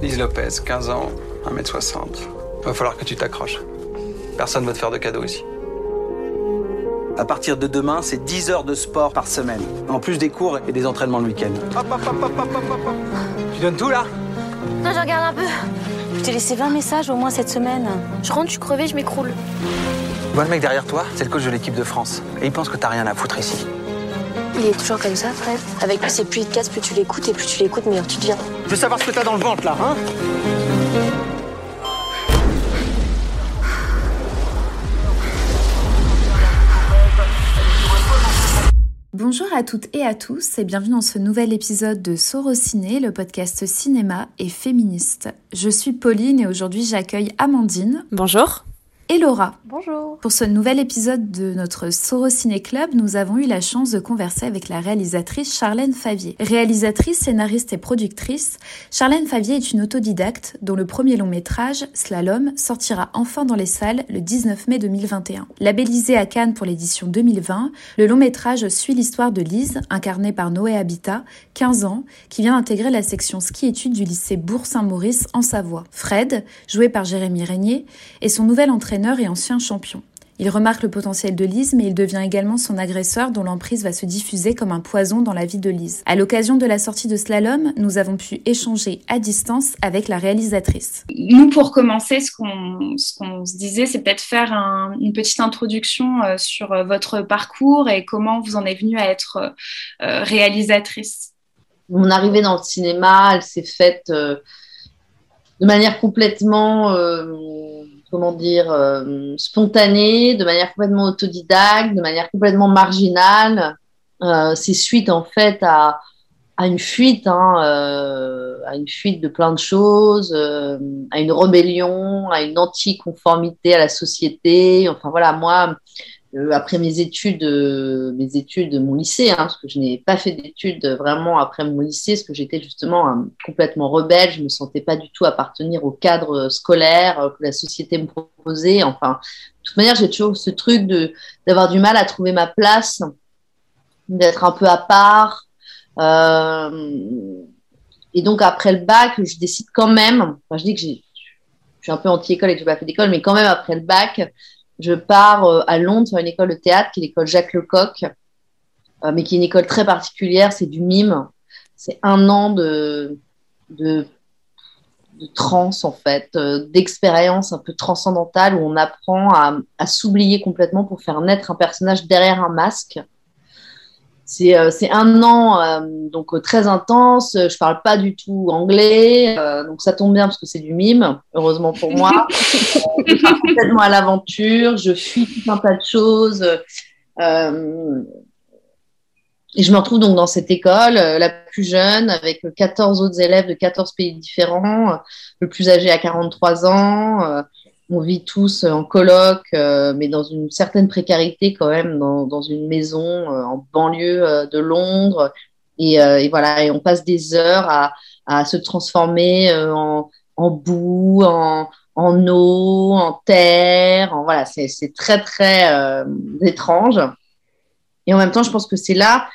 Lise Lopez, 15 ans, 1m60. Va falloir que tu t'accroches. Personne va te faire de cadeaux ici. À partir de demain, c'est 10 heures de sport par semaine. En plus des cours et des entraînements le week-end. Tu donnes tout là? Non, je regarde un peu. Je t'ai laissé 20 messages au moins cette semaine. Je rentre, je suis crevée, je m'écroule. Tu vois le mec derrière toi? C'est le coach de l'équipe de France. Et il pense que t'as rien à foutre ici. Il est toujours comme ça, Fred. Avec lui, c'est plus il te casse, plus tu l'écoutes, et plus tu l'écoutes, meilleur tu deviens. Je veux savoir ce que t'as dans le ventre là, hein Bonjour à toutes et à tous et bienvenue dans ce nouvel épisode de Sorociné, le podcast cinéma et féministe. Je suis Pauline et aujourd'hui j'accueille Amandine. Bonjour et Laura. Bonjour. Pour ce nouvel épisode de notre Sorociné Club, nous avons eu la chance de converser avec la réalisatrice Charlène Favier. Réalisatrice, scénariste et productrice, Charlène Favier est une autodidacte dont le premier long métrage, Slalom, sortira enfin dans les salles le 19 mai 2021. Labellisé à Cannes pour l'édition 2020, le long métrage suit l'histoire de Lise, incarnée par Noé Habitat, 15 ans, qui vient intégrer la section ski-études du lycée Bourg-Saint-Maurice en Savoie. Fred, joué par Jérémy Régnier, est son nouvel entraîneur et ancien champion. Il remarque le potentiel de Lise, mais il devient également son agresseur dont l'emprise va se diffuser comme un poison dans la vie de Lise. À l'occasion de la sortie de Slalom, nous avons pu échanger à distance avec la réalisatrice. Nous, pour commencer, ce qu'on se disait, c'est peut-être faire une petite introduction euh, sur euh, votre parcours et comment vous en êtes venue à être euh, réalisatrice. Mon arrivée dans le cinéma, elle s'est faite de manière complètement comment dire, euh, spontanée, de manière complètement autodidacte, de manière complètement marginale. Euh, c'est suite en fait à, à une fuite, hein, euh, à une fuite de plein de choses, euh, à une rébellion, à une anticonformité à la société. Enfin voilà, moi, après mes études, euh, mes études de mon lycée, hein, parce que je n'ai pas fait d'études vraiment après mon lycée, parce que j'étais justement euh, complètement rebelle, je me sentais pas du tout appartenir au cadre scolaire que la société me proposait. Enfin, de toute manière, j'ai toujours ce truc de d'avoir du mal à trouver ma place, d'être un peu à part. et donc après le bac, je décide quand même. Je dis que je suis un peu anti-école et que n'ai pas fait d'école, mais quand même après le bac, je pars euh, à Londres sur une école de théâtre qui est l'école Jacques Lecoq, euh, mais qui est une école très particulière, c'est du mime. C'est un an de, de, de trance, en fait, euh, d'expérience un peu transcendantale où on apprend à, à s'oublier complètement pour faire naître un personnage derrière un masque. Euh, c'est un an euh, donc euh, très intense. Je parle pas du tout anglais, donc ça tombe bien parce que c'est du mime, heureusement pour moi. je pars complètement à l'aventure, je fuis tout un tas de choses. et je me retrouve donc dans cette école, la plus jeune, avec 14 autres élèves de 14 pays différents, le plus âgé à 43 ans on vit tous en coloc, euh, mais dans une certaine précarité quand même, dans, une maison euh, en banlieue euh, de Londres. Et, voilà, et on passe des heures à, se transformer en, boue, en, eau, en terre. voilà, c'est très très étrange. Et en même temps, je pense que c'est là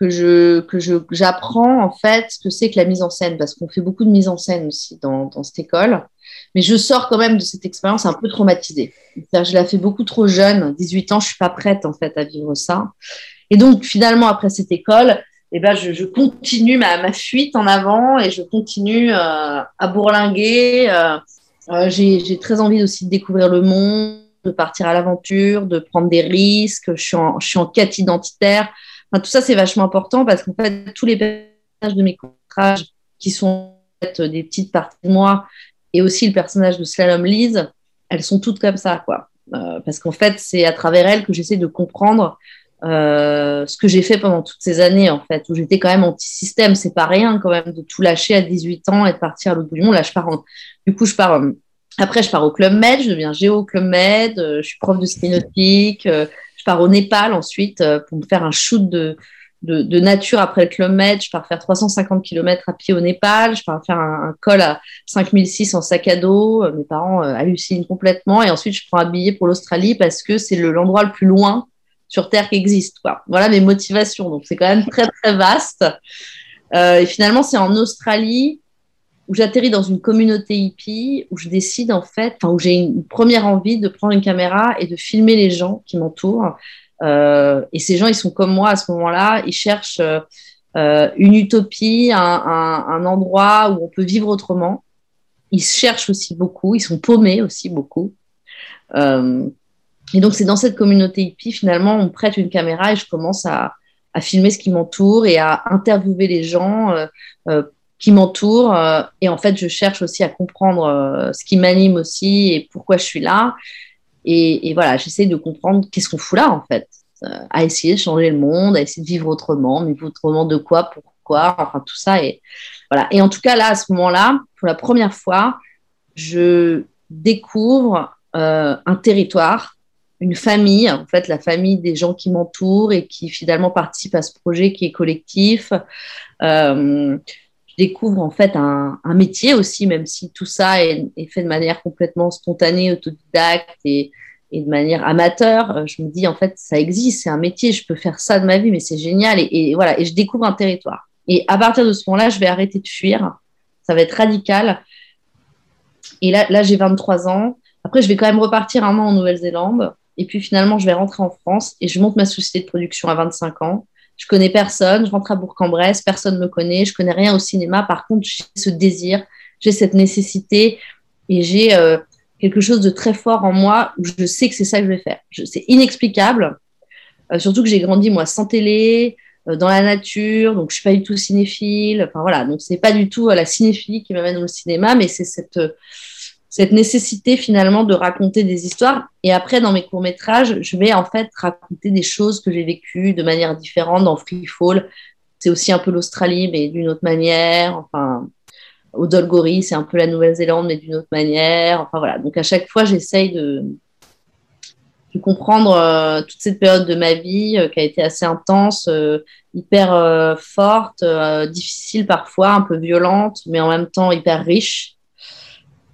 que je que j'apprends en fait ce que c'est que la mise en scène, parce qu'on fait beaucoup de mise en scène aussi dans cette école. Mais je sors quand même de cette expérience un peu traumatisée. Je l'ai fait beaucoup trop jeune, 18 ans, je suis pas prête en fait à vivre ça. Et donc finalement après cette école, eh ben, je, continue ma, fuite en avant et je continue euh, à bourlinguer. Euh, euh, j'ai très envie aussi de découvrir le monde, de partir à l'aventure, de prendre des risques. Je suis en, quête identitaire. Tout ça, c'est vachement important parce qu'en fait, tous les personnages de mes courts qui sont des petites parties de moi et aussi le personnage de Slalom Lise, elles sont toutes comme ça, quoi. Euh, parce qu'en fait, c'est à travers elles que j'essaie de comprendre euh, ce que j'ai fait pendant toutes ces années, en fait, où j'étais quand même anti-système. C'est pas rien, quand même, de tout lâcher à 18 ans et de partir à l'autre bout du monde. Là, je pars Du coup, je pars. Euh, après, je pars au Club Med, je deviens géo au Club Med, je suis prof de ski nautique, je pars au Népal ensuite pour me faire un shoot de, de, nature après le Club Med. Je pars faire 350 km à pied au Népal. Je pars faire un, col à 5006 en sac à dos. Euh, mes parents euh, hallucinent complètement. Et ensuite, je prends un billet pour l'Australie parce que c'est l'endroit le, plus loin sur Terre qui existe. Voilà mes motivations. Donc, c'est quand même très, très vaste. Euh, et finalement, c'est en Australie où j'atterris dans une communauté hippie, où je décide en fait, enfin, où j'ai une première envie de prendre une caméra et de filmer les gens qui m'entourent. Euh, et ces gens, ils sont comme moi à ce moment-là, ils cherchent euh, une utopie, un, endroit où on peut vivre autrement. Ils cherchent aussi beaucoup, ils sont paumés aussi beaucoup. Euh, et donc, c'est dans cette communauté hippie, finalement, on prête une caméra et je commence à, filmer ce qui m'entoure et à interviewer les gens euh, euh, qui m'entourent. Euh, et en fait, je cherche aussi à comprendre ce qui m'anime aussi et pourquoi je suis là. Et, voilà, j'essaie de comprendre qu'est-ce qu'on fout là, en fait. à essayer de changer le monde, à essayer de vivre autrement, mais vivre autrement de quoi, pourquoi, enfin tout ça. Et, voilà. et en tout cas, là, à ce moment-là, pour la première fois, je découvre un territoire une famille, en fait, la famille des gens qui m'entourent et qui finalement participent à ce projet qui est collectif. Euh, découvre en fait un, métier aussi, même si tout ça est, fait de manière complètement spontanée, autodidacte et, de manière amateur. Euh, je me dis en fait, ça existe, c'est un métier, je peux faire ça de ma vie, mais c'est génial. Et, voilà, et je découvre un territoire. Et à partir de ce moment-là, je vais arrêter de fuir. Ça va être radical. Et là j'ai 23 ans. Après, je vais quand même repartir un an en Nouvelle-Zélande. Et puis finalement, je vais rentrer en France et je monte ma société de production à 25 ans. Je connais personne, je rentre à Bourg-en-Bresse, personne ne me connaît, je connais rien au cinéma. Par contre, j'ai ce désir, j'ai cette nécessité et j'ai euh, quelque chose de très fort en moi où je sais que c'est ça que je vais faire. C'est inexplicable, euh, surtout que j'ai grandi moi sans télé, euh, dans la nature, donc je suis pas du tout cinéphile. Enfin voilà, donc c'est pas du tout la cinéphilie qui m'amène au cinéma, mais c'est cette cette nécessité finalement de raconter des histoires. Et après, dans mes courts-métrages, je vais en fait raconter des choses que j'ai vécues de manière différente dans Free Fall. C'est aussi un peu l'Australie, mais d'une autre manière. Enfin, au Dolgori, c'est un peu la Nouvelle-Zélande, mais d'une autre manière. Enfin voilà. Donc à chaque fois, j'essaye de, comprendre euh, toute cette période de ma vie euh, qui a été assez intense, euh, hyper forte, difficile parfois, un peu violente, mais en même temps hyper riche.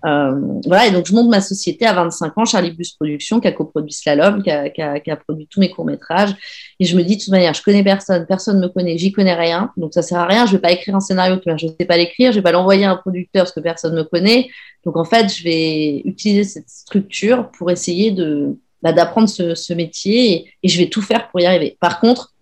Euh, voilà, et donc je monte ma société à 25 ans, Charlie Bus Productions, qui a coproduit Slalom, qui a, produit tous mes courts-métrages. Et je me dis, de toute manière, je connais personne, personne ne me connaît, j'y connais rien, donc ça sert à rien, je vais pas écrire un scénario, je ne sais pas l'écrire, je vais pas l'envoyer à un producteur parce que personne me connaît. Donc en fait, je vais utiliser cette structure pour essayer de bah, d'apprendre ce, métier et, et je vais tout faire pour y arriver. Par contre,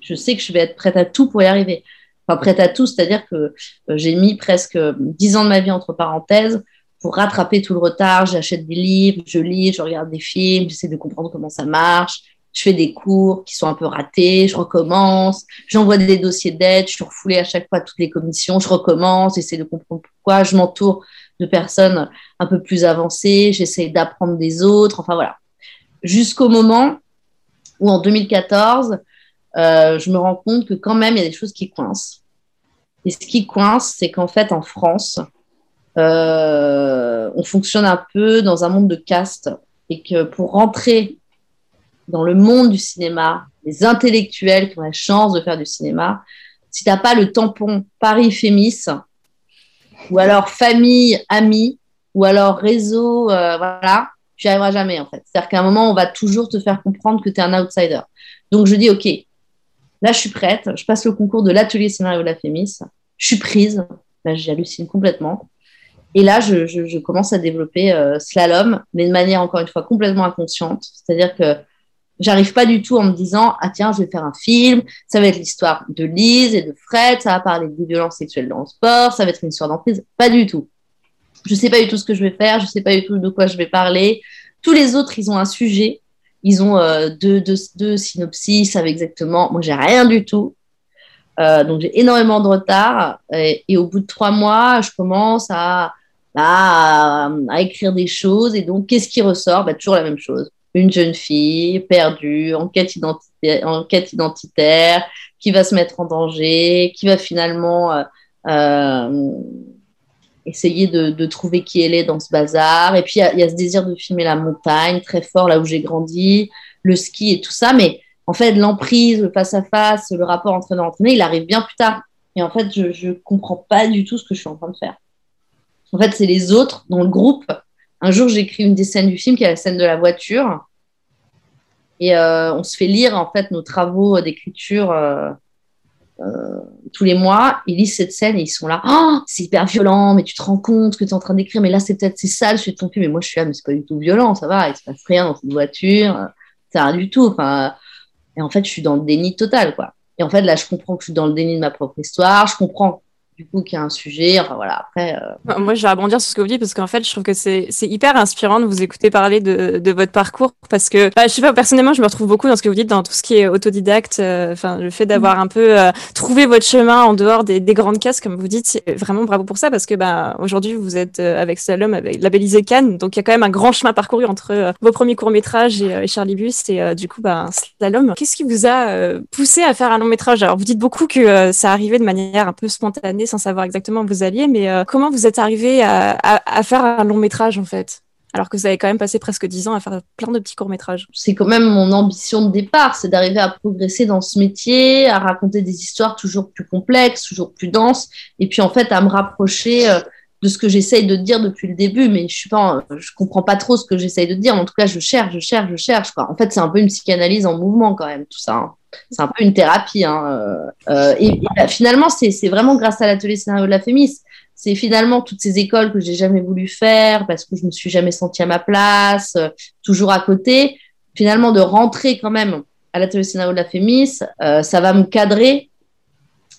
je sais que je vais être prête à tout pour y arriver. Enfin, prête à tout, c'est-à-dire que euh, j'ai mis presque 10 ans de ma vie entre parenthèses pour rattraper tout le retard, j'achète des livres, je lis, je regarde des films, j'essaie de comprendre comment ça marche. Je fais des cours qui sont un peu ratés, je recommence, j'envoie des dossiers d'aide, je suis refoulée à chaque fois toutes les commissions, je recommence, j'essaie de comprendre pourquoi, je m'entoure de personnes un peu plus avancées, j'essaie d'apprendre des autres, enfin voilà. Jusqu'au moment où en 2014, euh, je me rends compte que quand même, il y a des choses qui coincent. Et ce qui coince, c'est qu'en fait, en France, euh, on fonctionne un peu dans un monde de caste et que pour rentrer dans le monde du cinéma, les intellectuels qui ont la chance de faire du cinéma, si tu n'as pas le tampon Paris Fémis, ou alors famille, amis, ou alors réseau, euh, voilà, tu n'y arriveras jamais en fait. C'est-à-dire qu'à un moment, on va toujours te faire comprendre que tu es un outsider. Donc je dis, OK, là je suis prête, je passe le concours de l'atelier scénario de la Fémis, je suis prise, j'hallucine complètement. Et là, je, commence à développer euh, slalom, mais de manière encore une fois complètement inconsciente. C'est-à-dire que j'arrive pas du tout en me disant ah tiens, je vais faire un film, ça va être l'histoire de Lise et de Fred, ça va parler des violences sexuelles dans le sport, ça va être une histoire d'emprise. Pas du tout. Je sais pas du tout ce que je vais faire, je sais pas du tout de quoi je vais parler. Tous les autres, ils ont un sujet, ils ont euh, deux, deux, synopsis, ils savent exactement. Moi, j'ai rien du tout. Euh, donc j'ai énormément de retard et, et, au bout de trois mois, je commence à à, à, écrire des choses. Et donc, qu'est-ce qui ressort? Bah, Toujours la même chose. Une jeune fille perdue, en quête, identitaire, qui va se mettre en danger, qui va finalement euh, euh, essayer de, trouver qui elle est dans ce bazar. Et puis, il y, y, a ce désir de filmer la montagne, très fort, là où j'ai grandi, le ski et tout ça. Mais en fait, l'emprise, le face-à-face, le rapport entraîneur-entraîné, il arrive bien plus tard. Et en fait, je ne comprends pas du tout ce que je suis en train de faire. En fait, c'est les autres dans le groupe. Un jour, j'écris une des scènes du film qui est la scène de la voiture. Et euh, on se fait lire en fait nos travaux d'écriture euh, tous les mois, ils lisent cette scène et ils sont là, oh, c'est hyper violent, mais tu te rends compte que tu es en train d'écrire, mais là c'est peut-être c'est sale, je suis ton mais moi je suis là, mais c'est pas du tout violent, ça va, il se passe rien dans cette voiture, c'est rien du tout. Enfin, et en fait, je suis dans le déni total, quoi. Et en fait, là, je comprends que je suis dans le déni de ma propre histoire, je comprends du coup qu'il y a un sujet. Enfin voilà, après. Euh, moi, je vais rebondir sur ce que vous dites parce qu'en fait, je trouve que c'est hyper inspirant de vous écouter parler de, de votre parcours parce que, bah, je sais pas, personnellement, je me retrouve beaucoup dans ce que vous dites, dans tout ce qui est autodidacte. Euh, enfin, le fait d'avoir mm. un peu euh, trouvé votre chemin en dehors des, des grandes cases, comme vous dites, vraiment bravo pour ça parce que, bah, aujourd'hui, vous êtes avec Salom, avec labellisé Cannes, donc il y a quand même un grand chemin parcouru entre vos premiers courts métrages et, Charlie Bus et du coup, bah, Slalom. Qu'est-ce qui vous a poussé à faire un long métrage? Alors, vous dites beaucoup que ça arrivait de manière un peu spontanée sans savoir exactement où vous alliez, mais euh, comment vous êtes arrivé à, faire un long métrage en fait? Alors que vous avez quand même passé presque dix ans à faire plein de petits courts-métrages. C'est quand même mon ambition de départ, c'est d'arriver à progresser dans ce métier, à raconter des histoires toujours plus complexes, toujours plus denses, et puis en fait à me rapprocher euh, de ce que j'essaye de dire depuis le début, mais je suis comprends pas trop ce que j'essaye de dire. En tout cas, je cherche, je cherche, je cherche. En fait, c'est un peu une psychanalyse en mouvement quand même, tout ça. Hein c'est un peu une thérapie. Hein, euh, euh, et, bah, finalement, c'est vraiment grâce à l'atelier scénario de la Fémis. C'est finalement toutes ces écoles que j'ai jamais voulu faire parce que je me suis jamais sentie à ma place, euh, toujours à côté. Finalement, de rentrer quand même à l'atelier scénario de la Fémis, ça va me cadrer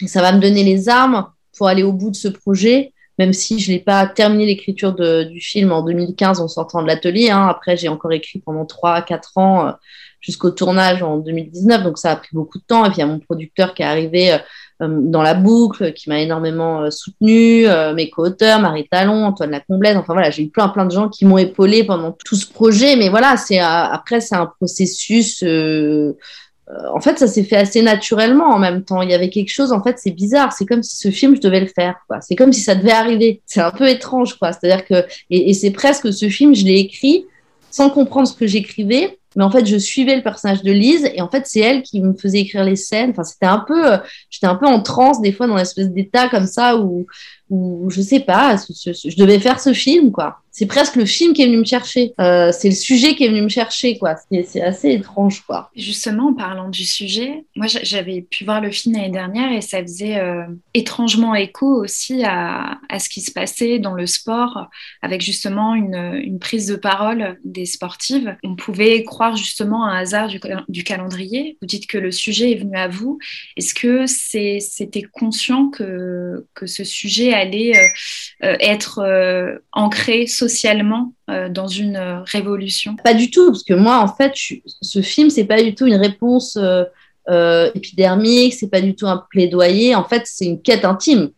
et ça va me donner les armes pour aller au bout de ce projet même si je n'ai pas terminé l'écriture du film en 2015 en sortant de l'atelier. Hein. Après, j'ai encore écrit pendant 3-4 ans jusqu'au tournage en 2019. Donc ça a pris beaucoup de temps. Et puis il y a mon producteur qui est arrivé euh, euh, dans la boucle, qui m'a énormément euh, soutenu, mes co-auteurs, Marie Talon, Antoine Lacomblène. Enfin voilà, j'ai eu plein plein de gens qui m'ont épaulé pendant tout ce projet. Mais voilà, c'est après c'est un processus. en fait, ça s'est fait assez naturellement en même temps. Il y avait quelque chose, en fait, c'est bizarre. C'est comme si ce film, je devais le faire. C'est comme si ça devait arriver. C'est un peu étrange, quoi. C'est-à-dire que, et c'est presque ce film, je l'ai écrit sans comprendre ce que j'écrivais mais en fait je suivais le personnage de Lise et en fait c'est elle qui me faisait écrire les scènes. Enfin c'était un peu euh, j'étais un peu en transe des fois dans l'espèce d'état comme ça où où je sais pas je devais faire ce film quoi c'est presque le film qui est venu me chercher. Euh, c'est le sujet qui est venu me chercher, quoi. C'est assez étrange, quoi. Justement, en parlant du sujet, moi, j'avais pu voir le film l'année dernière et ça faisait euh, étrangement écho aussi à, à, ce qui se passait dans le sport, avec justement une, une, prise de parole des sportives. On pouvait croire justement à un hasard du, du calendrier. Vous dites que le sujet est venu à vous. Est-ce que c'était conscient que, que ce sujet allait euh, être ancré socialement euh, dans une euh, révolution Pas du tout, parce que moi, en fait, ce film, c'est pas du tout une réponse euh, épidermique, c'est pas du tout un plaidoyer. En fait, c'est une quête intime.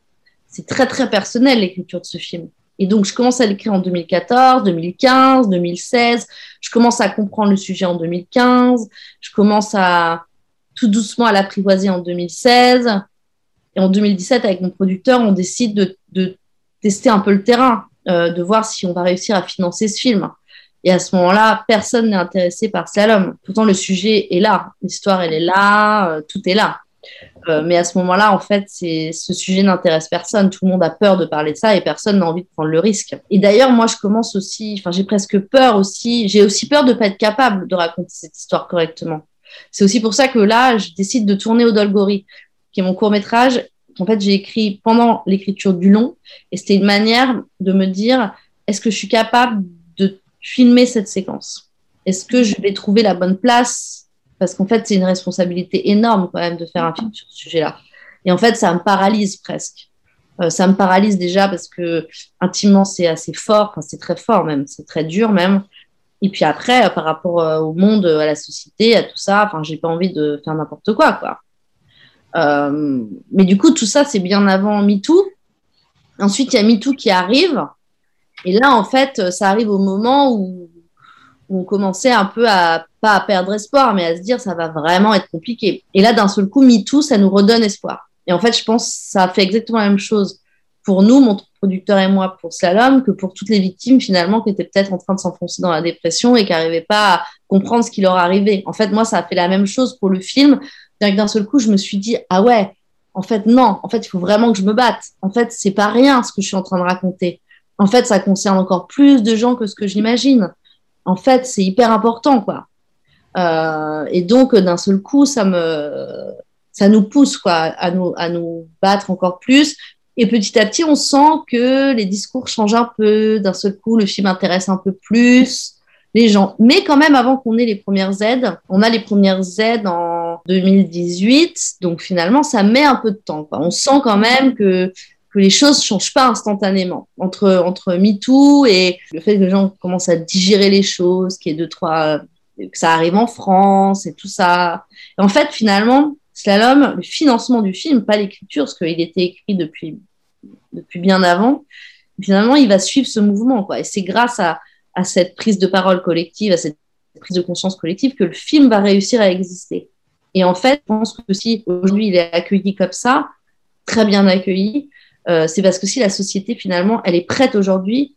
C'est très, très personnel, l'écriture de ce film. Et donc, je commence à l'écrire en 2014, 2015, 2016. Je commence à comprendre le sujet en 2015. Je commence à tout doucement à l'apprivoiser en 2016. Et en 2017, avec mon producteur, on décide de, tester un peu le terrain. Euh, de voir si on va réussir à financer ce film. Et à ce moment-là, personne n'est intéressé par Slalom. Pourtant, le sujet est là, l'histoire, elle est là, euh, tout est là. Euh, mais à ce moment-là, en fait, ce sujet n'intéresse personne. Tout le monde a peur de parler de ça et personne n'a envie de prendre le risque. Et d'ailleurs, moi, je commence aussi, enfin, j'ai presque peur aussi. J'ai aussi peur de ne pas être capable de raconter cette histoire correctement. C'est aussi pour ça que là, je décide de tourner au Dolgori, qui est mon court métrage, en fait, j'ai écrit pendant l'écriture du long, et c'était une manière de me dire, est-ce que je suis capable de filmer cette séquence? Est-ce que je vais trouver la bonne place? Parce qu'en fait, c'est une responsabilité énorme quand même de faire un film sur ce sujet-là. Et en fait, ça me paralyse presque. Euh, ça me paralyse déjà parce que intimement, c'est assez fort, enfin, c'est très fort même, c'est très dur même. Et puis après, par rapport euh, au monde, à la société, à tout ça, enfin, j'ai pas envie de faire n'importe quoi, quoi. Euh, mais du coup, tout ça, c'est bien avant MeToo. Ensuite, il y a MeToo qui arrive. Et là, en fait, ça arrive au moment où, on commençait un peu à, pas perdre espoir, mais à se dire ça va vraiment être compliqué. Et là, d'un seul coup, MeToo, ça nous redonne espoir. Et en fait, je pense que ça fait exactement la même chose pour nous, mon producteur et moi, pour Slalom, que pour toutes les victimes, finalement, qui étaient peut-être en train de s'enfoncer dans la dépression et qui n'arrivaient pas à comprendre ce qui leur arrivait. En fait, moi, ça a fait la même chose pour le film d'un seul coup, je me suis dit, ah ouais, en fait, non, en fait, il faut vraiment que je me batte. En fait, c'est pas rien ce que je suis en train de raconter. En fait, ça concerne encore plus de gens que ce que j'imagine. En fait, c'est hyper important, quoi. Euh, et donc, d'un seul coup, ça me, ça nous pousse quoi, à, nous, à nous battre encore plus. Et petit à petit, on sent que les discours changent un peu. D'un seul coup, le film intéresse un peu plus les gens. Mais quand même, avant qu'on ait les premières aides, on a les premières aides en 2018. Donc finalement, ça met un peu de temps. Quoi. On sent quand même que, les choses ne changent pas instantanément. Entre, entre MeToo et le fait que les gens commencent à digérer les choses, qu'il y ait deux, trois, que ça arrive en France et tout ça. En fait, finalement, Slalom, le financement du film, pas l'écriture, parce qu'il était écrit depuis, depuis bien avant, finalement, il va suivre ce mouvement. Quoi. Et c'est grâce à cette prise de parole collective, à cette prise de conscience collective, que le film va réussir à exister. Et en fait, je pense que si aujourd'hui il est accueilli comme ça, très bien accueilli, euh, c'est parce que si la société finalement, elle est prête aujourd'hui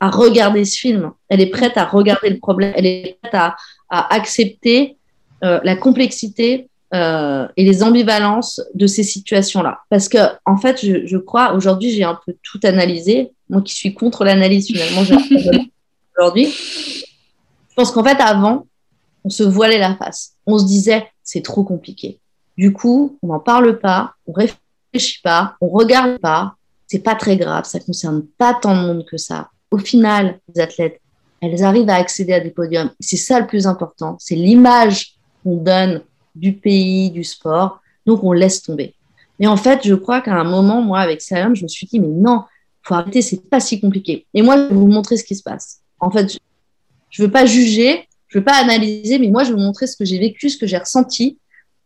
à regarder ce film, elle est prête à regarder le problème, elle est prête à, accepter euh, la complexité euh, et les ambivalences de ces situations-là. Parce que, en fait, je, je crois, aujourd'hui, j'ai un peu tout analysé. Moi qui suis contre l'analyse, finalement, aujourd'hui. Je pense qu'en fait, avant, on se voilait la face. On se disait, c'est trop compliqué. Du coup, on n'en parle pas, on réfléchit pas, on regarde pas. C'est pas très grave, ça concerne pas tant de monde que ça. Au final, les athlètes, elles arrivent à accéder à des podiums. C'est ça le plus important. C'est l'image qu'on donne du pays, du sport. Donc, on laisse tomber. Mais en fait, je crois qu'à un moment, moi, avec Salam, je me suis dit, mais non, faut arrêter, c'est pas si compliqué. Et moi, je vais vous montrer ce qui se passe. En fait, je veux pas juger, je veux pas analyser, mais moi, je vais vous montrer ce que j'ai vécu, ce que j'ai ressenti.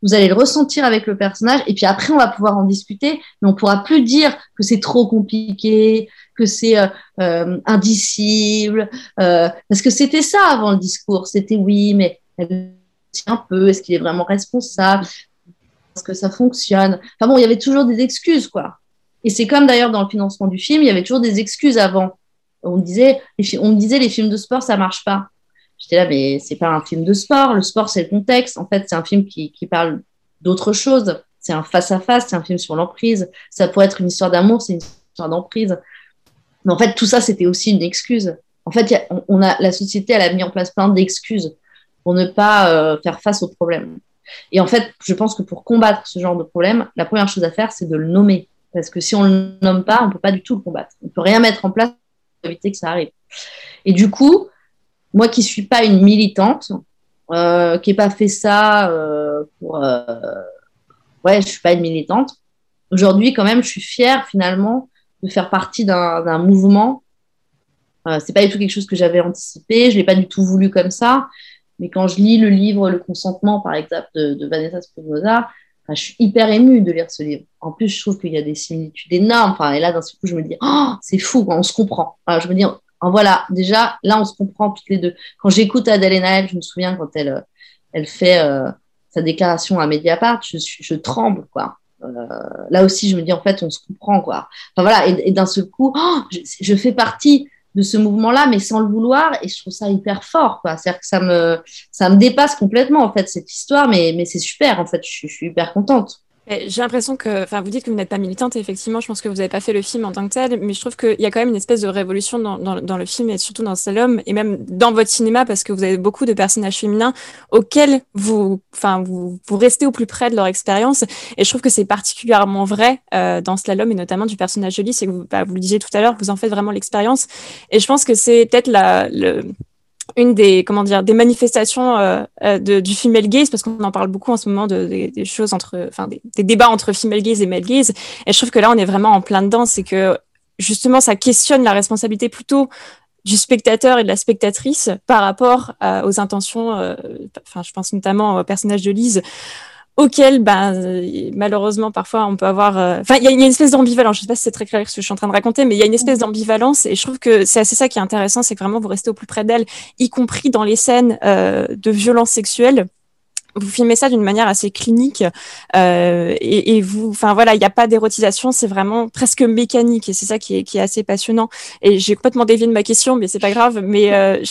Vous allez le ressentir avec le personnage, et puis après, on va pouvoir en discuter, mais on pourra plus dire que c'est trop compliqué, que c'est euh, euh, indicible, euh, parce que c'était ça avant le discours. C'était oui, mais un peu, est-ce qu'il est vraiment responsable? Est-ce que ça fonctionne? Enfin bon, il y avait toujours des excuses, quoi. Et c'est comme d'ailleurs dans le financement du film, il y avait toujours des excuses avant. On disait, on disait les films de sport, ça marche pas. J'étais là, mais c'est pas un film de sport. Le sport, c'est le contexte. En fait, c'est un film qui, qui parle d'autre chose. C'est un face-à-face, c'est un film sur l'emprise. Ça pourrait être une histoire d'amour, c'est une histoire d'emprise. Mais en fait, tout ça, c'était aussi une excuse. En fait, on a, la société, elle a mis en place plein d'excuses pour ne pas euh, faire face au problème. Et en fait, je pense que pour combattre ce genre de problème, la première chose à faire, c'est de le nommer. Parce que si on le nomme pas, on peut pas du tout le combattre. On peut rien mettre en place pour éviter que ça arrive. Et du coup, moi qui suis pas une militante, euh, qui n'ai pas fait ça euh, pour... Euh, ouais, je suis pas une militante. Aujourd'hui, quand même, je suis fière finalement de faire partie d'un mouvement. C'est pas du tout quelque chose que j'avais anticipé, je l'ai pas du tout voulu comme ça, mais quand je lis le livre Le consentement, par exemple, de, Vanessa Spinoza, je suis hyper émue de lire ce livre. En plus, je trouve qu'il y a des similitudes énormes. Et là, d'un coup, je me dis, oh, c'est fou, on se comprend. je me dis, voilà, déjà, là, on se comprend toutes les deux. Quand j'écoute Adèle Haenel, je me souviens quand elle, elle fait euh, sa déclaration à Mediapart, je, tremble, quoi. Euh, là aussi, je me dis, en fait, on se comprend, quoi. Enfin, voilà, et, d'un seul coup, oh, je, je, fais partie de ce mouvement-là, mais sans le vouloir. Et je trouve ça hyper fort, quoi. C'est-à-dire que ça me, ça me dépasse complètement, en fait, cette histoire, mais, mais c'est super, en fait. Je, je suis hyper contente. J'ai l'impression que, enfin, vous dites que vous n'êtes pas militante, et effectivement, je pense que vous n'avez pas fait le film en tant que tel, mais je trouve qu'il y a quand même une espèce de révolution dans, dans, dans le film et surtout dans Salom, et même dans votre cinéma, parce que vous avez beaucoup de personnages féminins auxquels vous, enfin, vous, vous restez au plus près de leur expérience, et je trouve que c'est particulièrement vrai euh, dans Slalom, et notamment du personnage de Lee, c'est que vous, bah, vous le disiez tout à l'heure, vous en faites vraiment l'expérience, et je pense que c'est peut-être la, le, une des comment dire des manifestations euh, euh, de, du female gaze parce qu'on en parle beaucoup en ce moment de, des choses entre enfin des, débats entre female gaze et male gaze. Et je trouve que là on est vraiment en plein dedans. C'est que justement ça questionne la responsabilité plutôt du spectateur et de la spectatrice par rapport aux intentions euh, enfin je pense notamment au personnage de Lise auquel, ben, malheureusement, parfois, on peut avoir. Euh, enfin, il y, a une espèce d'ambivalence. Je sais pas si c'est très clair ce que je suis en train de raconter, mais il y a une espèce d'ambivalence, et je trouve que c'est assez ça qui est intéressant, c'est que vraiment vous restez au plus près d'elle, y compris dans les scènes euh, de violence sexuelle vous filmez ça d'une manière assez clinique euh, et, et, vous, enfin voilà, il n'y a pas d'érotisation, c'est vraiment presque mécanique et c'est ça qui est, qui est assez passionnant. Et j'ai complètement dévié de ma question, mais c'est pas grave. Mais euh,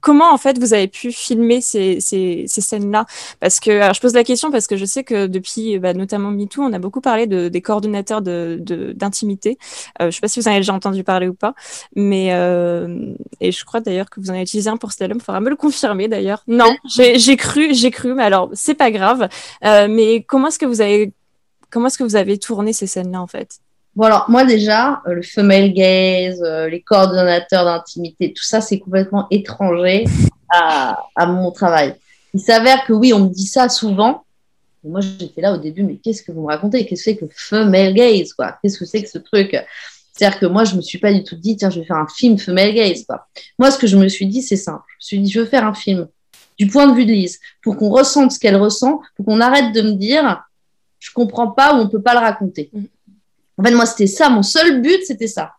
comment en fait vous avez pu filmer ces, ces, ces scènes-là? Parce que alors je pose la question parce que je sais que depuis bah, notamment MeToo, on a beaucoup parlé de, des coordonnateurs de d'intimité. Euh, je sais pas si vous en avez déjà entendu parler ou pas, mais euh, et je crois d'ailleurs que vous en avez utilisé un pour Slalom. Il faudra me le confirmer d'ailleurs. Non, j'ai cru, j'ai cru, mais alors C'est pas grave, mais comment est-ce que vous avez comment est-ce que vous avez tourné ces scènes-là en fait? Bon, moi, déjà, le female gaze, les coordonnateurs d'intimité, tout ça, c'est complètement étranger à, mon travail. Il s'avère que oui, on me dit ça souvent. moi, j'étais là au début, mais qu'est-ce que vous me racontez? Qu'est-ce que c'est que female gaze quoi? Qu'est-ce que c'est que ce truc? C'est-à-dire que moi, je me suis pas du tout dit, tiens, je vais faire un film female gaze. Quoi. Moi, ce que je me suis dit, c'est simple. Je me suis dit, je veux faire un film du point de vue de Lise, pour qu'on ressente ce qu'elle ressent, pour qu'on arrête de me dire, je comprends pas ou on peut pas le raconter. Mm. En fait, moi, c'était ça. Mon seul but, c'était ça.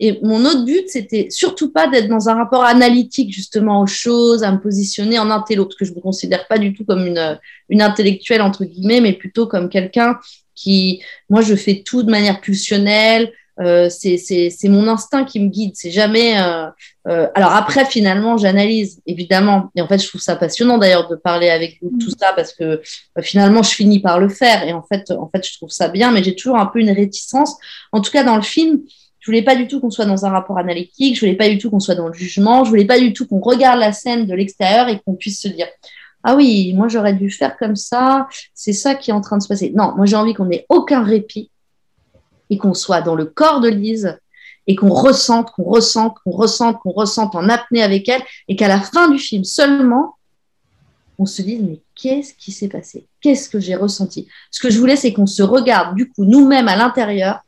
Et mon autre but, c'était surtout pas d'être dans un rapport analytique justement aux choses, à me positionner en intello, parce que je me considère pas du tout comme une, une intellectuelle entre guillemets, mais plutôt comme quelqu'un qui, moi, je fais tout de manière pulsionnelle. Euh, c'est mon instinct qui me guide. C'est jamais. Euh, euh, alors après, finalement, j'analyse évidemment, et en fait, je trouve ça passionnant d'ailleurs de parler avec vous de tout ça parce que finalement, je finis par le faire. Et en fait, en fait, je trouve ça bien, mais j'ai toujours un peu une réticence. En tout cas, dans le film, je voulais pas du tout qu'on soit dans un rapport analytique. Je voulais pas du tout qu'on soit dans le jugement. Je voulais pas du tout qu'on regarde la scène de l'extérieur et qu'on puisse se dire ah oui, moi j'aurais dû faire comme ça. C'est ça qui est en train de se passer. Non, moi j'ai envie qu'on ait aucun répit qu'on soit dans le corps de Lise et qu'on ressente, qu'on ressente, qu'on ressente, qu'on ressente en apnée avec elle et qu'à la fin du film seulement, on se dise mais qu'est-ce qui s'est passé? Qu'est-ce que j'ai ressenti? Ce que je voulais, c'est qu'on se regarde du coup nous-mêmes à l'intérieur,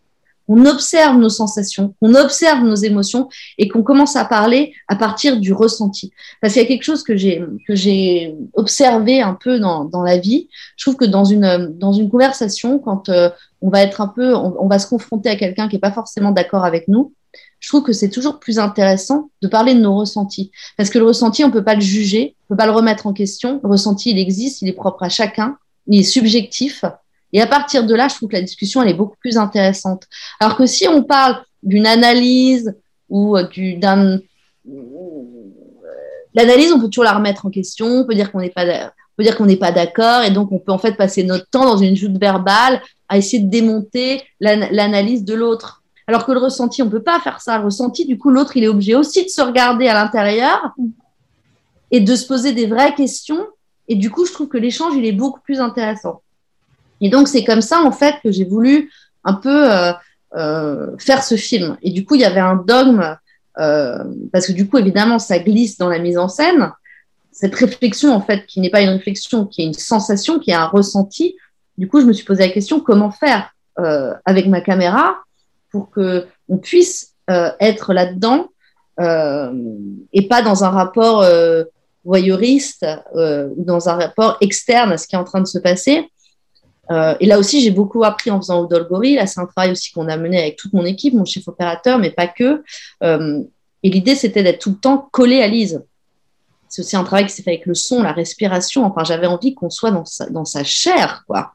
qu'on observe nos sensations, qu'on observe nos émotions et qu'on commence à parler à partir du ressenti. Parce qu'il y a quelque chose que j'ai que j'ai observé un peu dans, dans la vie. Je trouve que dans une dans une conversation, quand euh, on va être un peu, on, va se confronter à quelqu'un qui n'est pas forcément d'accord avec nous. Je trouve que c'est toujours plus intéressant de parler de nos ressentis. Parce que le ressenti, on ne peut pas le juger, on ne peut pas le remettre en question. Le ressenti, il existe, il est propre à chacun, il est subjectif. Et à partir de là, je trouve que la discussion, elle est beaucoup plus intéressante. Alors que si on parle d'une analyse ou d'un... L'analyse, on peut toujours la remettre en question, on peut dire qu'on n'est pas peut dire qu'on n'est pas d'accord et donc on peut en fait passer notre temps dans une joute verbale à essayer de démonter l'analyse de l'autre. Alors que le ressenti, on peut pas faire ça. Le ressenti, du coup, l'autre, il est obligé aussi de se regarder à l'intérieur et de se poser des vraies questions. Et du coup, je trouve que l'échange, il est beaucoup plus intéressant. Et donc, c'est comme ça, en fait, que j'ai voulu un peu euh, euh, faire ce film. Et du coup, il y avait un dogme, euh, parce que du coup, évidemment, ça glisse dans la mise en scène. Cette réflexion, en fait, qui n'est pas une réflexion, qui est une sensation, qui est un ressenti, du coup, je me suis posé la question comment faire avec ma caméra pour que on puisse être là-dedans et pas dans un rapport voyeuriste ou dans un rapport externe à ce qui est en train de se passer. Et là aussi, j'ai beaucoup appris en faisant Odolgori. Là, c'est un travail aussi qu'on a mené avec toute mon équipe, mon chef opérateur, mais pas que. et l'idée, c'était d'être tout le temps collé à Lise. C'est aussi un travail qui s'est fait avec le son, la respiration. Enfin, j'avais envie qu'on soit dans sa, chair, quoi.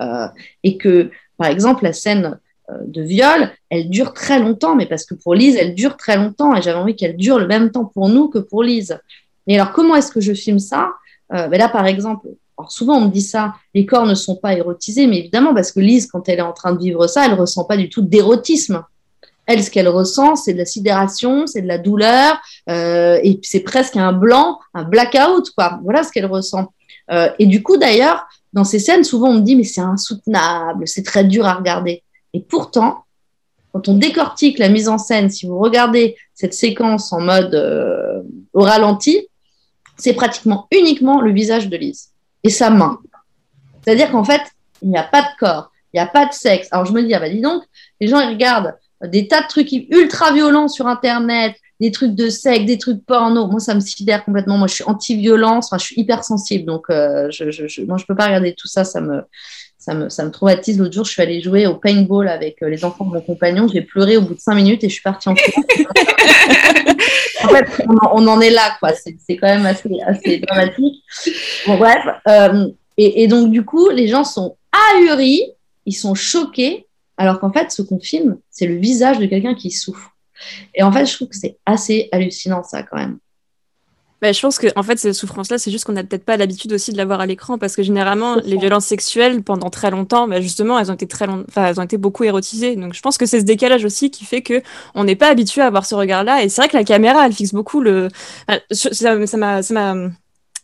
Euh, et que, par exemple, la scène euh, de viol, elle dure très longtemps, mais parce que pour Lise, elle dure très longtemps, et j'avais envie qu'elle dure le même temps pour nous que pour Lise. Et alors, comment est-ce que je filme ça? Euh, ben Là, par exemple, souvent on me dit ça, les corps ne sont pas érotisés, mais évidemment, parce que Lise, quand elle est en train de vivre ça, elle ressent pas du tout d'érotisme. Elle, ce qu'elle ressent, c'est de la sidération, c'est de la douleur, euh, et c'est presque un blanc, un blackout, quoi. Voilà ce qu'elle ressent. Euh, et du coup, d'ailleurs, dans ces scènes, souvent on me dit mais c'est insoutenable, c'est très dur à regarder. Et pourtant, quand on décortique la mise en scène, si vous regardez cette séquence en mode euh, au ralenti, c'est pratiquement uniquement le visage de Lise et sa main. C'est-à-dire qu'en fait, il n'y a pas de corps, il n'y a pas de sexe. Alors je me dis, ah bah dis donc, les gens ils regardent des tas de trucs ultra violents sur Internet, des trucs de sexe, des trucs porno. Moi, ça me sidère complètement. Moi, je suis anti-violence. Enfin, je suis hyper sensible. Donc, euh, je, je, moi, je peux pas regarder tout ça. Ça me, ça me, ça me traumatise. L'autre jour, je suis allée jouer au paintball avec euh, les enfants de mon compagnon. J'ai pleuré au bout de cinq minutes et je suis partie en cours. fait, on, en est là, quoi. C'est quand même assez, assez dramatique. Bon, bref. Euh, et, et donc, du coup, les gens sont ahuris. Ils sont choqués. Alors qu'en fait, ce qu'on filme, c'est le visage de quelqu'un qui souffre. Et en fait, je trouve que c'est assez hallucinant, ça, quand même. Bah, je pense que en fait cette souffrance-là, c'est juste qu'on n'a peut-être pas l'habitude aussi de la voir à l'écran parce que généralement les violences sexuelles pendant très longtemps, bah, justement, elles ont été très long... enfin, elles ont été beaucoup érotisées. Donc je pense que c'est ce décalage aussi qui fait que on n'est pas habitué à voir ce regard-là. Et c'est vrai que la caméra, elle fixe beaucoup le. Ça m'a, ça m'a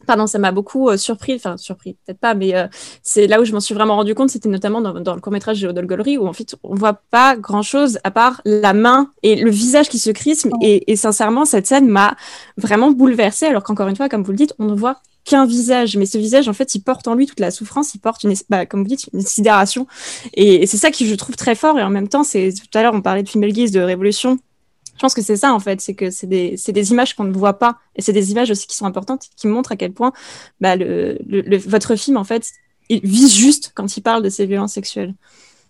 pardon, ça m'a beaucoup surpris, enfin surpris, peut-être pas, mais c'est là où je m'en suis vraiment rendu compte, c'était notamment dans, le court métrage de Rodolgollery, où en fait on voit pas grand chose à part la main et le visage qui se crisme. Et, et sincèrement, cette scène m'a vraiment bouleversée, alors qu'encore une fois, comme vous le dites, on ne voit qu'un visage, mais ce visage, en fait, il porte en lui toute la souffrance, il porte une, bah, comme vous dites, une sidération. Et, c'est ça qui, je trouve, très fort. Et en même temps, c'est tout à l'heure, on parlait de Female de Révolution. Je pense que c'est ça, en fait, c'est que c'est des, images qu'on ne voit pas. Et c'est des images aussi qui sont importantes, qui montrent à quel point bah, votre film, en fait, il vise juste quand il parle de ces violences sexuelles.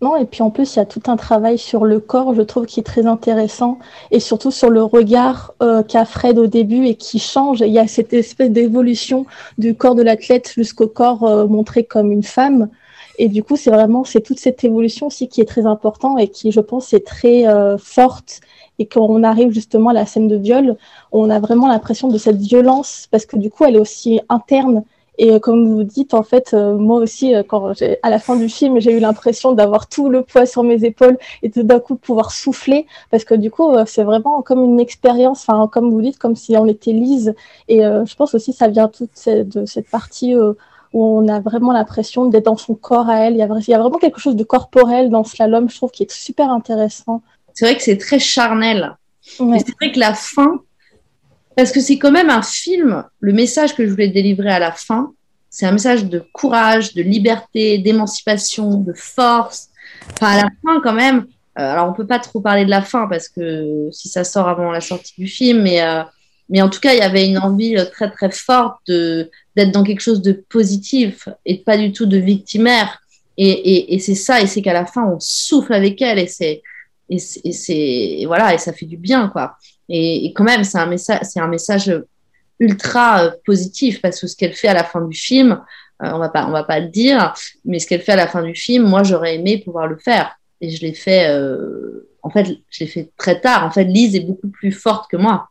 Non, et puis en plus, il y a tout un travail sur le corps, je trouve, qui est très intéressant, et surtout sur le regard euh, qu'a Fred au début et qui change. Il y a cette espèce d'évolution du corps de l'athlète jusqu'au corps euh, montré comme une femme. Et du coup, c'est vraiment c'est toute cette évolution aussi qui est très importante et qui, je pense, est très euh, forte. Et quand on arrive justement à la scène de viol, on a vraiment l'impression de cette violence parce que du coup, elle est aussi interne et euh, comme vous dites, en fait, euh, moi aussi, euh, quand à la fin du film, j'ai eu l'impression d'avoir tout le poids sur mes épaules et tout d'un coup pouvoir souffler, parce que du coup, c'est vraiment comme une expérience, enfin, comme vous dites, comme si on était lise. Et je pense aussi, ça vient toute de cette partie où on a vraiment l'impression d'être dans son corps à elle. Il y, a, il y, a, vraiment quelque chose de corporel dans Slalom, je trouve, qui est super intéressant. C'est vrai que c'est très charnel. C'est vrai que la fin, parce que c'est quand même un film, le message que je voulais délivrer à la fin, c'est un message de courage, de liberté, d'émancipation, de force. Enfin, à la fin, quand même, euh, alors on peut pas trop parler de la fin parce que si ça sort avant la sortie du film, mais, euh, mais en tout cas, il y avait une envie euh, très très forte d'être dans quelque chose de positif et pas du tout de victimaire. Et, et, et c'est ça, et c'est qu'à la fin, on souffle avec elle et c'est et c'est voilà et ça fait du bien quoi. Et, quand même, c'est un message, c'est un message ultra euh, positif parce que ce qu'elle fait à la fin du film, euh, on va pas, on va pas le dire, mais ce qu'elle fait à la fin du film, moi j'aurais aimé pouvoir le faire et je l'ai fait. Euh, en fait, je l'ai fait très tard. En fait, Lise est beaucoup plus forte que moi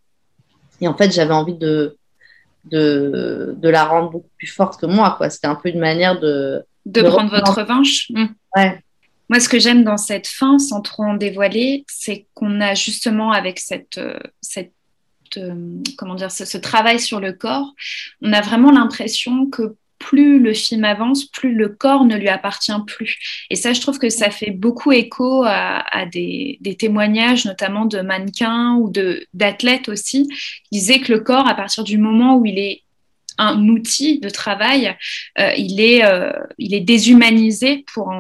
et en fait j'avais envie de, de de, la rendre beaucoup plus forte que moi. Quoi. C'était un peu une manière de de, prendre votre revanche. Mmh. Ouais. Moi, ce que j'aime dans cette fin, sans trop en dévoiler, c'est qu'on a justement avec cette, euh, cette euh, comment dire, ce, travail sur le corps, on a vraiment l'impression que plus le film avance, plus le corps ne lui appartient plus. Et ça, je trouve que ça fait beaucoup écho à, des, des, témoignages, notamment de mannequins ou d'athlètes aussi, qui disaient que le corps, à partir du moment où il est un outil de travail, euh, il, est, euh, il est déshumanisé pour,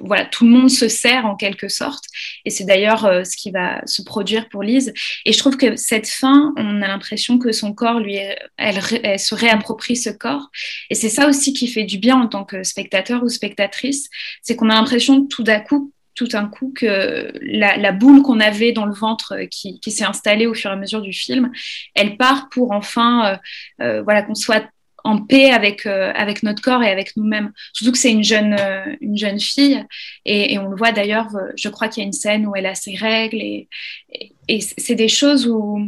voilà, tout le monde se sert en quelque sorte. Et c'est d'ailleurs euh, ce qui va se produire pour Lise. Et je trouve que cette fin, on a l'impression que son corps, lui, elle, elle se réapproprie ce corps. Et c'est ça aussi qui fait du bien en tant que spectateur ou spectatrice, c'est qu'on a l'impression tout d'un coup tout un coup que la, boule qu'on avait dans le ventre euh, qui, s'est installée au fur et à mesure du film, elle part pour enfin, euh, euh, voilà, qu'on soit en paix avec, avec notre corps et avec nous-mêmes. Surtout que c'est une jeune, une jeune fille, et, on le voit d'ailleurs, je crois qu'il y a une scène où elle a ses règles, et, c'est des choses où,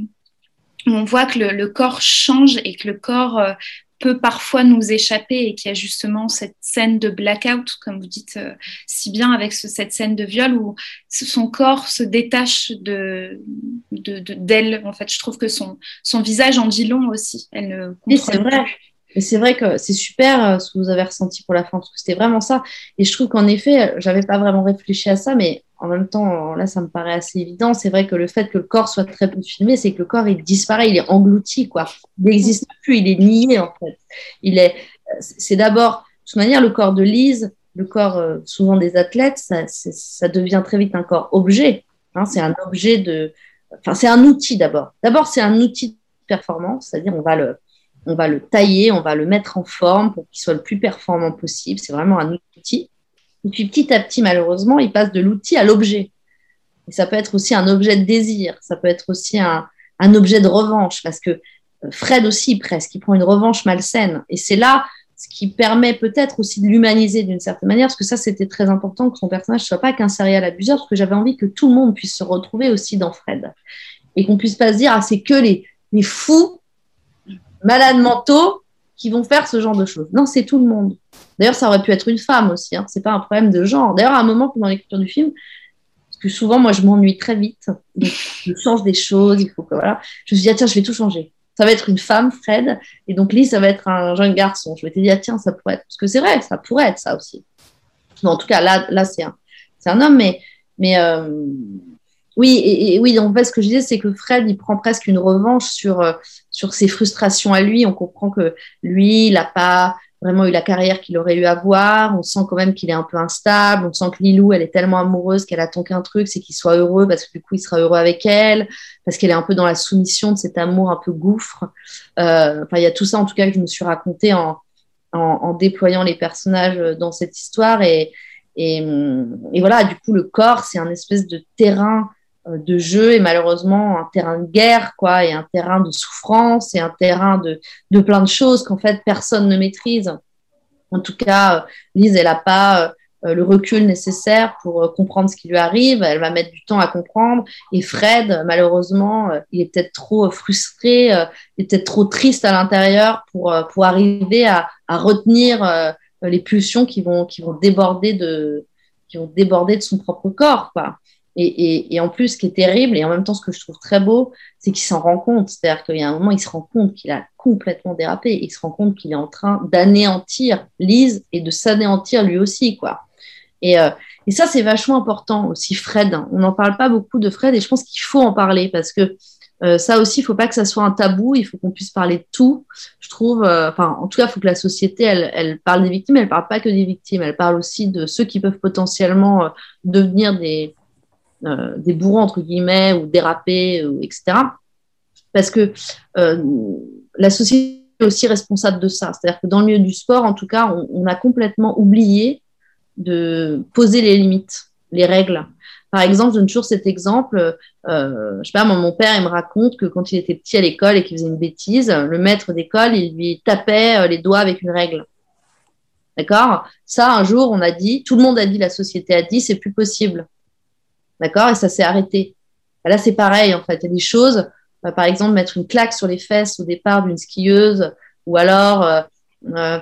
on voit que le, corps change et que le corps peut parfois nous échapper et qu'il y a justement cette scène de blackout, comme vous dites euh, si bien avec cette scène de viol où son corps se détache de d'elle. en fait, je trouve que son, son visage en dit long aussi. Elle ne oui, c'est vrai. C'est vrai que c'est super euh, ce que vous avez ressenti pour la fin, parce que c'était vraiment ça. Et je trouve qu'en effet, j'avais pas vraiment réfléchi à ça, mais en même temps, là, ça me paraît assez évident. C'est vrai que le fait que le corps soit très peu filmé, c'est que le corps, il disparaît, il est englouti, quoi. Il n'existe plus, il est nié, en fait. Il est, c'est d'abord, de toute manière, le corps de Lise, le corps euh, souvent des athlètes, ça, devient très vite un corps objet. Hein, c'est un objet de, enfin, c'est un outil d'abord. D'abord, c'est un outil de performance, c'est-à-dire on va le, on va le tailler, on va le mettre en forme pour qu'il soit le plus performant possible. C'est vraiment un outil. Et puis petit à petit, malheureusement, il passe de l'outil à l'objet. Et ça peut être aussi un objet de désir, ça peut être aussi un, objet de revanche, parce que euh, Fred aussi, presque, il prend une revanche malsaine. Et c'est là ce qui permet peut-être aussi de l'humaniser d'une certaine manière, parce que ça, c'était très important que son personnage ne soit pas qu'un serial abuseur, parce que j'avais envie que tout le monde puisse se retrouver aussi dans Fred. Et qu'on puisse pas se dire, ah, c'est que les, les fous, malades mentaux, qui vont faire ce genre de choses. Non, c'est tout le monde. D'ailleurs, ça aurait pu être une femme aussi. Hein. C'est pas un problème de genre. D'ailleurs, à un moment pendant l'écriture du film, parce que souvent, moi, je m'ennuie très vite. je change des choses. Il faut que voilà. Je me suis dit, ah, tiens, je vais tout changer. ça va être une femme, Fred, et donc Lise, ça va être un jeune garçon. Je m'étais dit, ah tiens, ça pourrait être. Parce que c'est vrai, ça pourrait être ça aussi. en tout cas, là, là c'est un, un homme, mais, mais euh, oui, et, oui, en fait, ce que je disais, c'est que Fred, il prend presque une revanche sur, euh, sur ses frustrations à lui. On comprend que lui, il n'a pas vraiment eu la carrière qu'il aurait eu à voir. On sent quand même qu'il est un peu instable. On sent que Lilou, elle est tellement amoureuse qu'elle attend qu'un truc, c'est qu'il soit heureux parce que du coup, il sera heureux avec elle, parce qu'elle est un peu dans la soumission de cet amour un peu gouffre. Euh, enfin, il y a tout ça, en tout cas, que je me suis raconté en, en, déployant les personnages dans cette histoire. Et, et, et voilà, du coup, le corps, c'est un espèce de terrain de jeu et malheureusement un terrain de guerre, quoi, et un terrain de souffrance et un terrain de, de plein de choses qu'en fait personne ne maîtrise. En tout cas, euh, Lise, elle n'a pas euh, le recul nécessaire pour comprendre ce qui lui arrive. Elle va mettre du temps à comprendre. Et Fred, malheureusement, il est peut-être trop frustré, il est peut-être trop triste à l'intérieur pour, pour arriver à, à retenir les pulsions qui vont, qui vont déborder de qui vont déborder de son propre corps, quoi. Et, en plus, ce qui est terrible, et en même temps, ce que je trouve très beau, c'est qu'il s'en rend compte. C'est-à-dire qu'il y a un moment, il se rend compte qu'il a complètement dérapé. Il se rend compte qu'il est en train d'anéantir Lise et de s'anéantir lui aussi, quoi. Et, euh, ça, c'est vachement important aussi, Fred. On n'en parle pas beaucoup de Fred, et je pense qu'il faut en parler parce que euh, ça aussi, il ne faut pas que ça soit un tabou. Il faut qu'on puisse parler de tout. Je trouve, euh, en tout cas, il faut que la société, elle parle des victimes. Elle ne parle pas que des victimes. Elle parle aussi de ceux qui peuvent potentiellement devenir des euh, des bourreaux, entre guillemets, ou déraper, ou, etc. Parce que euh, la société est aussi responsable de ça. C'est-à-dire que dans le milieu du sport, en tout cas, on, a complètement oublié de poser les limites, les règles. Par exemple, je donne toujours cet exemple. Euh, je sais pas, mon père, il me raconte que quand il était petit à l'école et qu'il faisait une bêtise, le maître d'école, il lui tapait les doigts avec une règle. D'accord? Ça, un jour, on a dit, tout le monde a dit, la société a dit, c'est plus possible. D'accord? Et ça s'est arrêté. Là, c'est pareil, en fait. Il y a des choses, euh, par exemple, mettre une claque sur les fesses au départ d'une skieuse, ou alors euh, euh,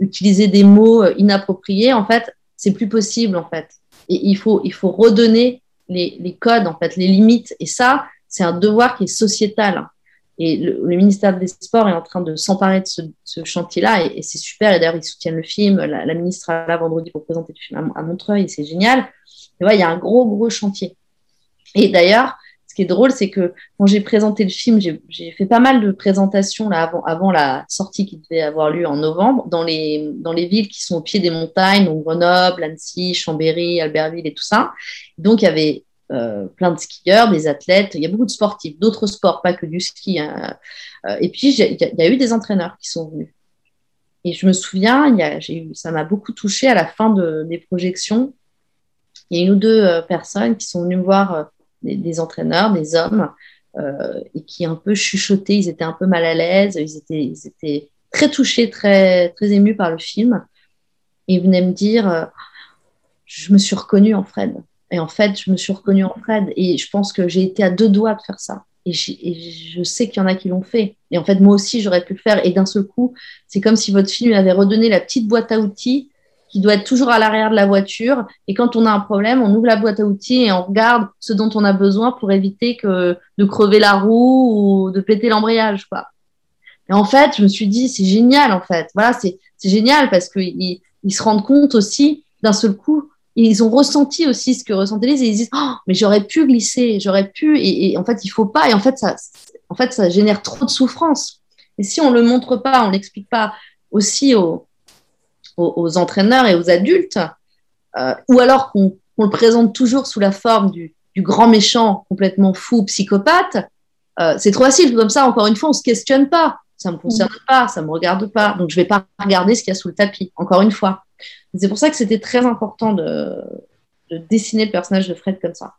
utiliser des mots inappropriés, en fait, c'est plus possible, en fait. Et il faut, il faut redonner les, codes, en fait, les limites. Et ça, c'est un devoir qui est sociétal. Et le, ministère des Sports est en train de s'emparer de ce, chantier-là, et, c'est super. Et d'ailleurs, ils soutiennent le film. La, ministre sera là vendredi pour présenter le film à, à Montreuil, et c'est génial il y a un gros, gros chantier. Et d'ailleurs, ce qui est drôle, c'est que quand j'ai présenté le film, j'ai fait pas mal de présentations là, avant, avant la sortie qui devait avoir lieu en novembre dans les, dans les villes qui sont au pied des montagnes, donc Grenoble, Annecy, Chambéry, Albertville et tout ça. Donc, il y avait euh, plein de skieurs, des athlètes, il y a beaucoup de sportifs, d'autres sports, pas que du ski. Hein. Euh, et puis, il y, a eu des entraîneurs qui sont venus. Et je me souviens, y a, eu, ça m'a beaucoup touché à la fin de, des projections il y a une ou deux euh, personnes qui sont venues me voir, euh, des, entraîneurs, des hommes, euh, et qui un peu chuchotaient, ils étaient un peu mal à l'aise, ils étaient, très touchés, très, très émus par le film. Et ils venaient me dire, je me suis reconnue en Fred. Et en fait, je me suis reconnue en Fred. Et je pense que j'ai été à deux doigts de faire ça. Et, je sais qu'il y en a qui l'ont fait. Et en fait, moi aussi, j'aurais pu le faire. Et d'un seul coup, c'est comme si votre film avait redonné la petite boîte à outils qui doit être toujours à l'arrière de la voiture. Et quand on a un problème, on ouvre la boîte à outils et on regarde ce dont on a besoin pour éviter que de crever la roue ou de péter l'embrayage, quoi. Et en fait, je me suis dit, c'est génial, en fait. Voilà, c'est génial parce qu'ils ils se rendent compte aussi d'un seul coup. Ils ont ressenti aussi ce que ressentaient les et ils disent, oh, mais j'aurais pu glisser, j'aurais pu. Et, et, en fait, il faut pas. Et en fait, ça, en fait, ça génère trop de souffrance. Et si on le montre pas, on l'explique pas aussi aux, aux, entraîneurs et aux adultes, euh, ou alors qu'on le présente toujours sous la forme du, grand méchant complètement fou, psychopathe, euh, c'est trop facile. Comme ça, encore une fois, on ne se questionne pas. Ça ne me concerne mm. pas, ça ne me regarde pas. Donc, je ne vais pas regarder ce qu'il y a sous le tapis, encore une fois. C'est pour ça que c'était très important de, dessiner le personnage de Fred comme ça.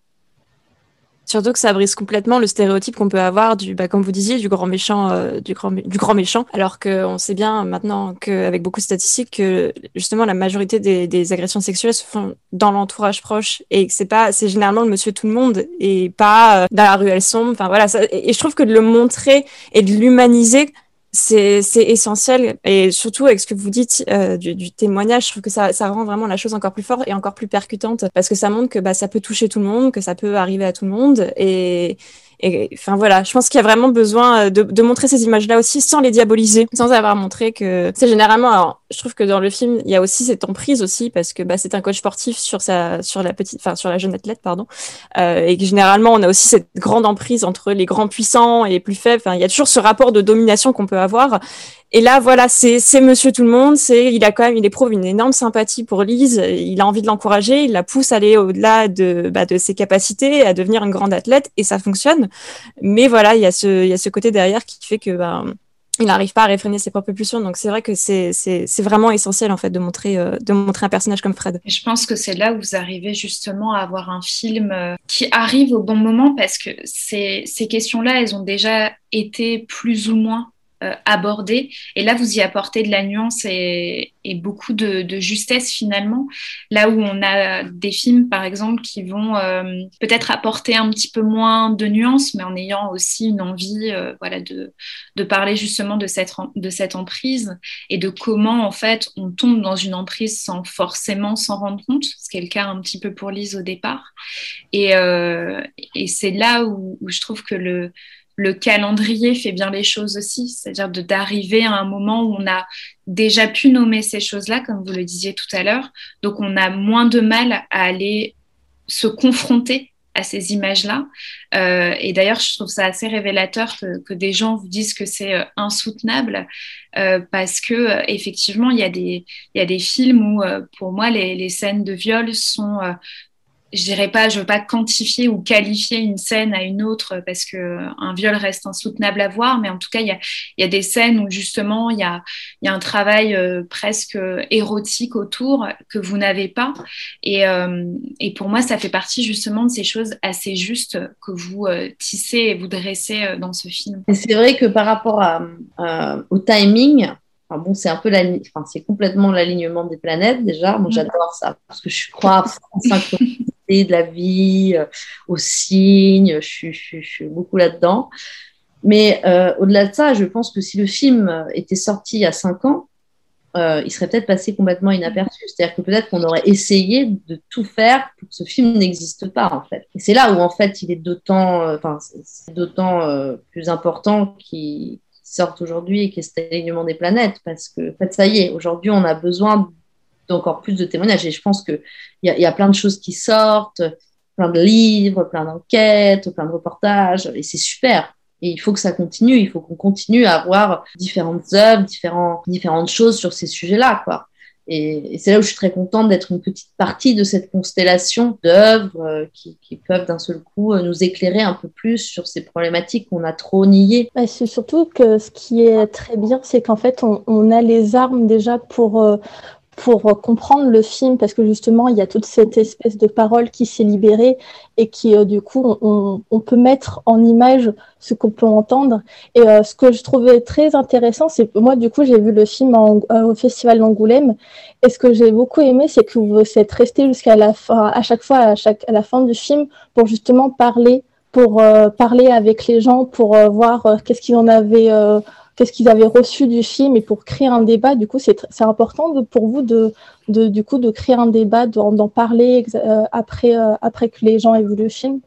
Surtout que ça brise complètement le stéréotype qu'on peut avoir du, bah, comme vous disiez, du grand méchant, euh, du grand, du grand méchant. Alors qu'on sait bien maintenant qu'avec beaucoup de statistiques que justement la majorité des, agressions sexuelles se font dans l'entourage proche et que c'est pas, c'est généralement le monsieur tout le monde et pas euh, dans la rue elle sombre. Enfin voilà. Ça, et je trouve que de le montrer et de l'humaniser c'est essentiel. Et surtout avec ce que vous dites euh, du, du, témoignage, je trouve que ça, ça rend vraiment la chose encore plus forte et encore plus percutante. Parce que ça montre que bah, ça peut toucher tout le monde, que ça peut arriver à tout le monde. Et, Et enfin voilà, je pense qu'il y a vraiment besoin de, de montrer ces images-là aussi sans les diaboliser, sans avoir montré que c'est généralement. Alors, je trouve que dans le film, il y a aussi cette emprise aussi parce que bah, c'est un coach sportif sur sa, sur la petite, enfin sur la jeune athlète, pardon, euh, et que généralement on a aussi cette grande emprise entre les grands puissants et les plus faibles. Enfin, il y a toujours ce rapport de domination qu'on peut avoir. Et là, voilà, c'est Monsieur Tout le Monde. Il a quand même, éprouve une énorme sympathie pour Lise. Il a envie de l'encourager. Il la pousse à aller au-delà de bah, ses capacités, à devenir une grande athlète, et ça fonctionne. Mais voilà, il y a ce côté derrière qui fait que bah, il n'arrive pas à réfréner ses propres pulsions. Donc c'est vrai que c'est vraiment essentiel en fait de montrer, euh, un personnage comme Fred. Je pense que c'est là où vous arrivez justement à avoir un film euh, qui arrive au bon moment parce que ces questions-là, elles ont déjà été plus ou moins euh, aborder. Et là, vous y apportez de la nuance et, beaucoup de, justesse finalement. Là où on a des films, par exemple, qui vont euh, peut-être apporter un petit peu moins de nuance, mais en ayant aussi une envie euh, voilà, de, de, parler justement de cette, de cette emprise et de comment en fait on tombe dans une emprise sans forcément s'en rendre compte, ce qui est le cas un petit peu pour Lise au départ. Et, et c'est là où je trouve que le le calendrier fait bien les choses aussi, c'est-à-dire d'arriver à un moment où on a déjà pu nommer ces choses-là, comme vous le disiez tout à l'heure. Donc on a moins de mal à aller se confronter à ces images-là. Euh, et d'ailleurs, je trouve ça assez révélateur que, des gens vous disent que c'est euh, insoutenable, euh, parce que effectivement, il y, a des, films où, pour moi, les, scènes de viol sont je dirais pas, je veux pas quantifier ou qualifier une scène à une autre parce que un viol reste insoutenable à voir, mais en tout cas, il y a, y a, des scènes où justement il y a, y a, un travail euh, presque érotique autour que vous n'avez pas. Et, euh, et, pour moi, ça fait partie justement de ces choses assez justes que vous euh, tissez et vous dressez dans ce film. C'est vrai que par rapport à, au timing, Enfin bon, c'est un peu la, enfin, c'est complètement l'alignement des planètes déjà. Moi, mm. j'adore ça parce que je crois en de la vie, euh, aux signes, je, suis beaucoup là-dedans. Mais euh, au-delà de ça, je pense que si le film était sorti il y a cinq ans, euh, il serait peut-être passé complètement inaperçu. C'est-à-dire que peut-être qu'on aurait essayé de tout faire pour que ce film n'existe pas, en fait. Et c'est là où, en fait, il est d'autant, enfin, d'autant plus important qu'il sorte aujourd'hui et qu'il est alignement des planètes, parce que, en fait, ça y est, aujourd'hui, on a besoin encore plus de témoignages. Et je pense qu'il y, a, y a plein de choses qui sortent, plein de livres, plein d'enquêtes, plein de reportages, et c'est super. Et il faut que ça continue, il faut qu'on continue à avoir différentes œuvres, différentes choses sur ces sujets-là, quoi. Et, c'est là où je suis très contente d'être une petite partie de cette constellation d'œuvres euh, qui, peuvent d'un seul coup euh, nous éclairer un peu plus sur ces problématiques qu'on a trop niées. C'est surtout que ce qui est très bien, c'est qu'en fait, on, a les armes déjà pour, euh, pour comprendre le film, parce que justement, il y a toute cette espèce de parole qui s'est libérée et qui, euh, du coup, on, peut mettre en image ce qu'on peut entendre. Et euh, ce que je trouvais très intéressant, c'est moi, du coup, j'ai vu le film euh, au Festival d'Angoulême. Et ce que j'ai beaucoup aimé, c'est que vous êtes resté jusqu'à la fin, à chaque fois, à, chaque, à la fin du film, pour justement parler pour parler avec les gens, pour voir qu'est-ce qu'ils en avaient qu'est-ce qu'ils avaient reçu du film et pour créer un débat. Du coup, c'est important pour vous de, du coup, de créer un débat, d'en parler euh, après, euh, après que les gens aient vu le film?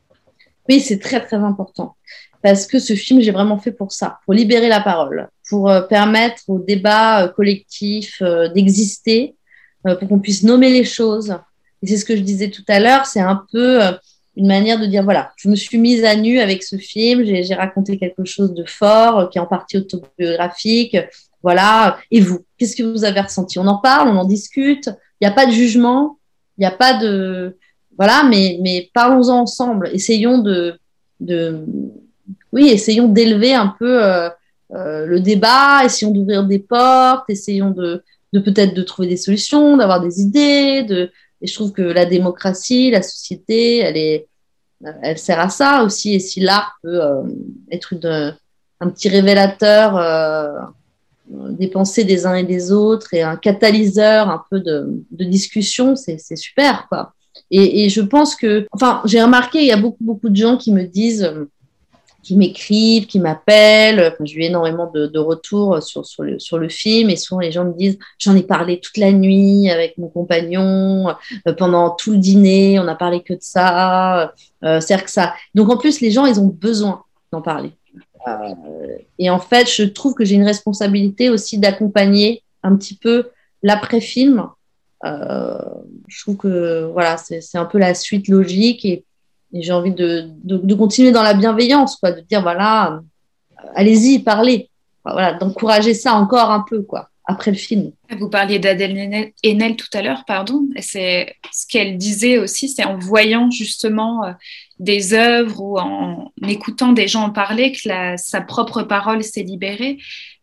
Oui, c'est très, très important. Parce que ce film, j'ai vraiment fait pour ça, pour libérer la parole, pour euh, permettre au débat collectif d'exister, pour qu'on puisse nommer les choses. Et c'est ce que je disais tout à l'heure, c'est un peu une manière de dire voilà, je me suis mise à nu avec ce film, j'ai raconté quelque chose de fort, euh, qui est en partie autobiographique. Voilà. Et vous, qu'est-ce que vous avez ressenti? On en parle, on en discute. Il n'y a pas de jugement, il n'y a pas de. Voilà, mais, parlons-en ensemble. Essayons de, de. Oui, essayons d'élever un peu euh, euh, le débat, essayons d'ouvrir des portes, essayons de, de peut-être de trouver des solutions, d'avoir des idées, de, et je trouve que la démocratie, la société, elle, est, elle sert à ça aussi. Et si l'art peut euh, être un petit révélateur euh, des pensées des uns et des autres et un catalyseur un peu de, discussion, c'est super, et, je pense que, enfin, j'ai remarqué, il y a beaucoup, beaucoup de gens qui me disent qui m'écrivent, qui m'appellent. Enfin, j'ai eu énormément de, retours sur, sur, le, film et souvent les gens me disent j'en ai parlé toute la nuit avec mon compagnon, euh, pendant tout le dîner, on n'a parlé que de ça. Euh, cest que ça. Donc en plus, les gens, ils ont besoin d'en parler. Euh, et en fait, je trouve que j'ai une responsabilité aussi d'accompagner un petit peu l'après-film. Euh, je trouve que voilà, c'est un peu la suite logique et j'ai envie de, de, continuer dans la bienveillance, quoi, de dire voilà, euh, allez-y, parlez. voilà, d'encourager ça encore un peu, quoi, après le film. Vous parliez d'Adèle Haenel tout à l'heure, pardon. C'est ce qu'elle disait aussi, c'est en voyant justement euh, des œuvres ou en écoutant des gens en parler que sa propre parole s'est libérée.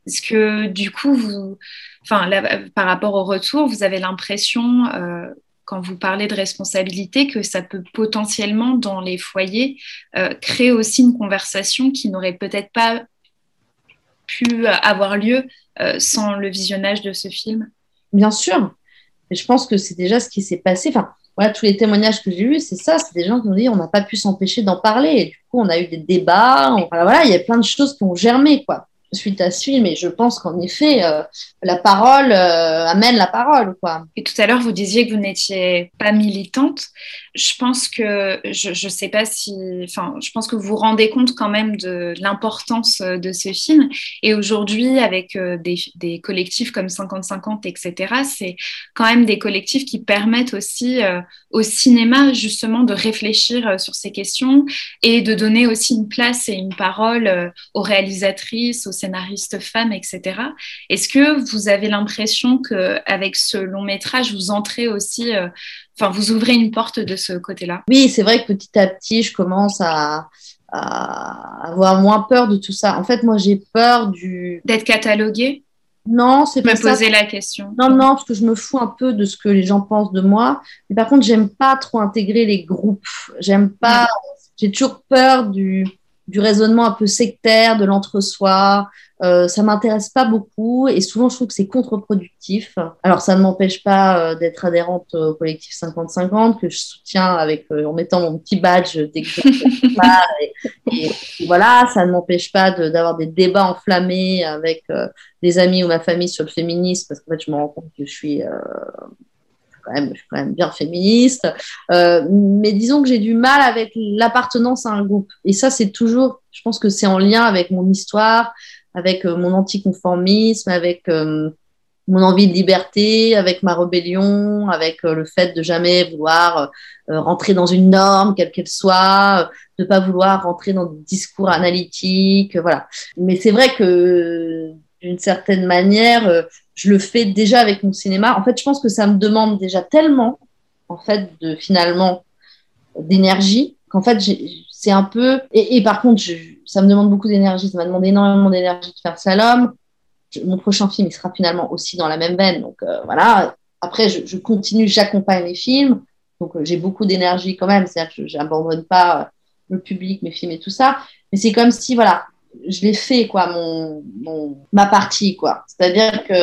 Est-ce que du coup, vous, enfin, par rapport au retour, vous avez l'impression euh, quand vous parlez de responsabilité, que ça peut potentiellement, dans les foyers, euh, créer aussi une conversation qui n'aurait peut-être pas pu avoir lieu euh, sans le visionnage de ce film? Bien sûr. Je pense que c'est déjà ce qui s'est passé. Enfin, voilà, tous les témoignages que j'ai eus, c'est ça. C'est des gens qui ont dit on n'a pas pu s'empêcher d'en parler. Et du coup, on a eu des débats. voilà, il y a plein de choses qui ont germé, quoi suite à ce film. Et je pense qu'en effet, euh, la parole euh, amène la parole. Quoi. Et tout à l'heure, vous disiez que vous n'étiez pas militante. Je pense que, je ne sais pas si, enfin, je pense que vous vous rendez compte quand même de l'importance euh, de ce film. Et aujourd'hui, avec des, des, collectifs comme 50-50, etc., c'est quand même des collectifs qui permettent aussi au cinéma, justement, de réfléchir sur ces questions et de donner aussi une place et une parole aux réalisatrices, aux scénariste femme, etc. Est-ce que vous avez l'impression qu'avec ce long métrage, vous entrez aussi, euh, enfin, vous ouvrez une porte de ce côté-là? Oui, c'est vrai que petit à petit, je commence à, avoir moins peur de tout ça. En fait, moi, j'ai peur du... D'être catalogué non, c'est pas me poser la question. Non, non, parce que je me fous un peu de ce que les gens pensent de moi. Mais par contre, j'aime pas trop intégrer les groupes. J'aime pas. J'ai toujours peur du du raisonnement un peu sectaire, de l'entre-soi. Euh, ça m'intéresse pas beaucoup et souvent je trouve que c'est contre-productif. Alors ça ne m'empêche pas euh, d'être adhérente au collectif 50-50 que je soutiens avec euh, en mettant mon petit badge dès que je et, voilà, ça ne m'empêche pas d'avoir des débats enflammés avec des amis ou ma famille sur le féminisme parce qu'en fait je me rends compte que je suis quand même, je suis quand même bien féministe. Euh, mais disons que j'ai du mal avec l'appartenance à un groupe. Et ça, c'est toujours, je pense que c'est en lien avec mon histoire, avec euh, mon anticonformisme, avec euh, mon envie de liberté, avec ma rébellion, avec le fait de jamais vouloir rentrer dans une norme, quelle qu'elle soit, de pas vouloir rentrer dans des discours analytiques, voilà. Mais c'est vrai que d'une certaine manière, je le fais déjà avec mon cinéma. En fait, je pense que ça me demande déjà tellement, en fait, de finalement d'énergie qu'en fait, c'est un peu. Et, par contre, ça me demande beaucoup d'énergie. Ça m'a demandé énormément d'énergie de faire Salom. mon prochain film, il sera finalement aussi dans la même veine. Donc euh, voilà. Après, je, continue, j'accompagne les films. Donc euh, j'ai beaucoup d'énergie quand même. C'est-à-dire que je n'abandonne pas euh, le public, mes films et tout ça. Mais c'est comme si, voilà, je l'ai fait, quoi, mon, ma partie, quoi. C'est-à-dire que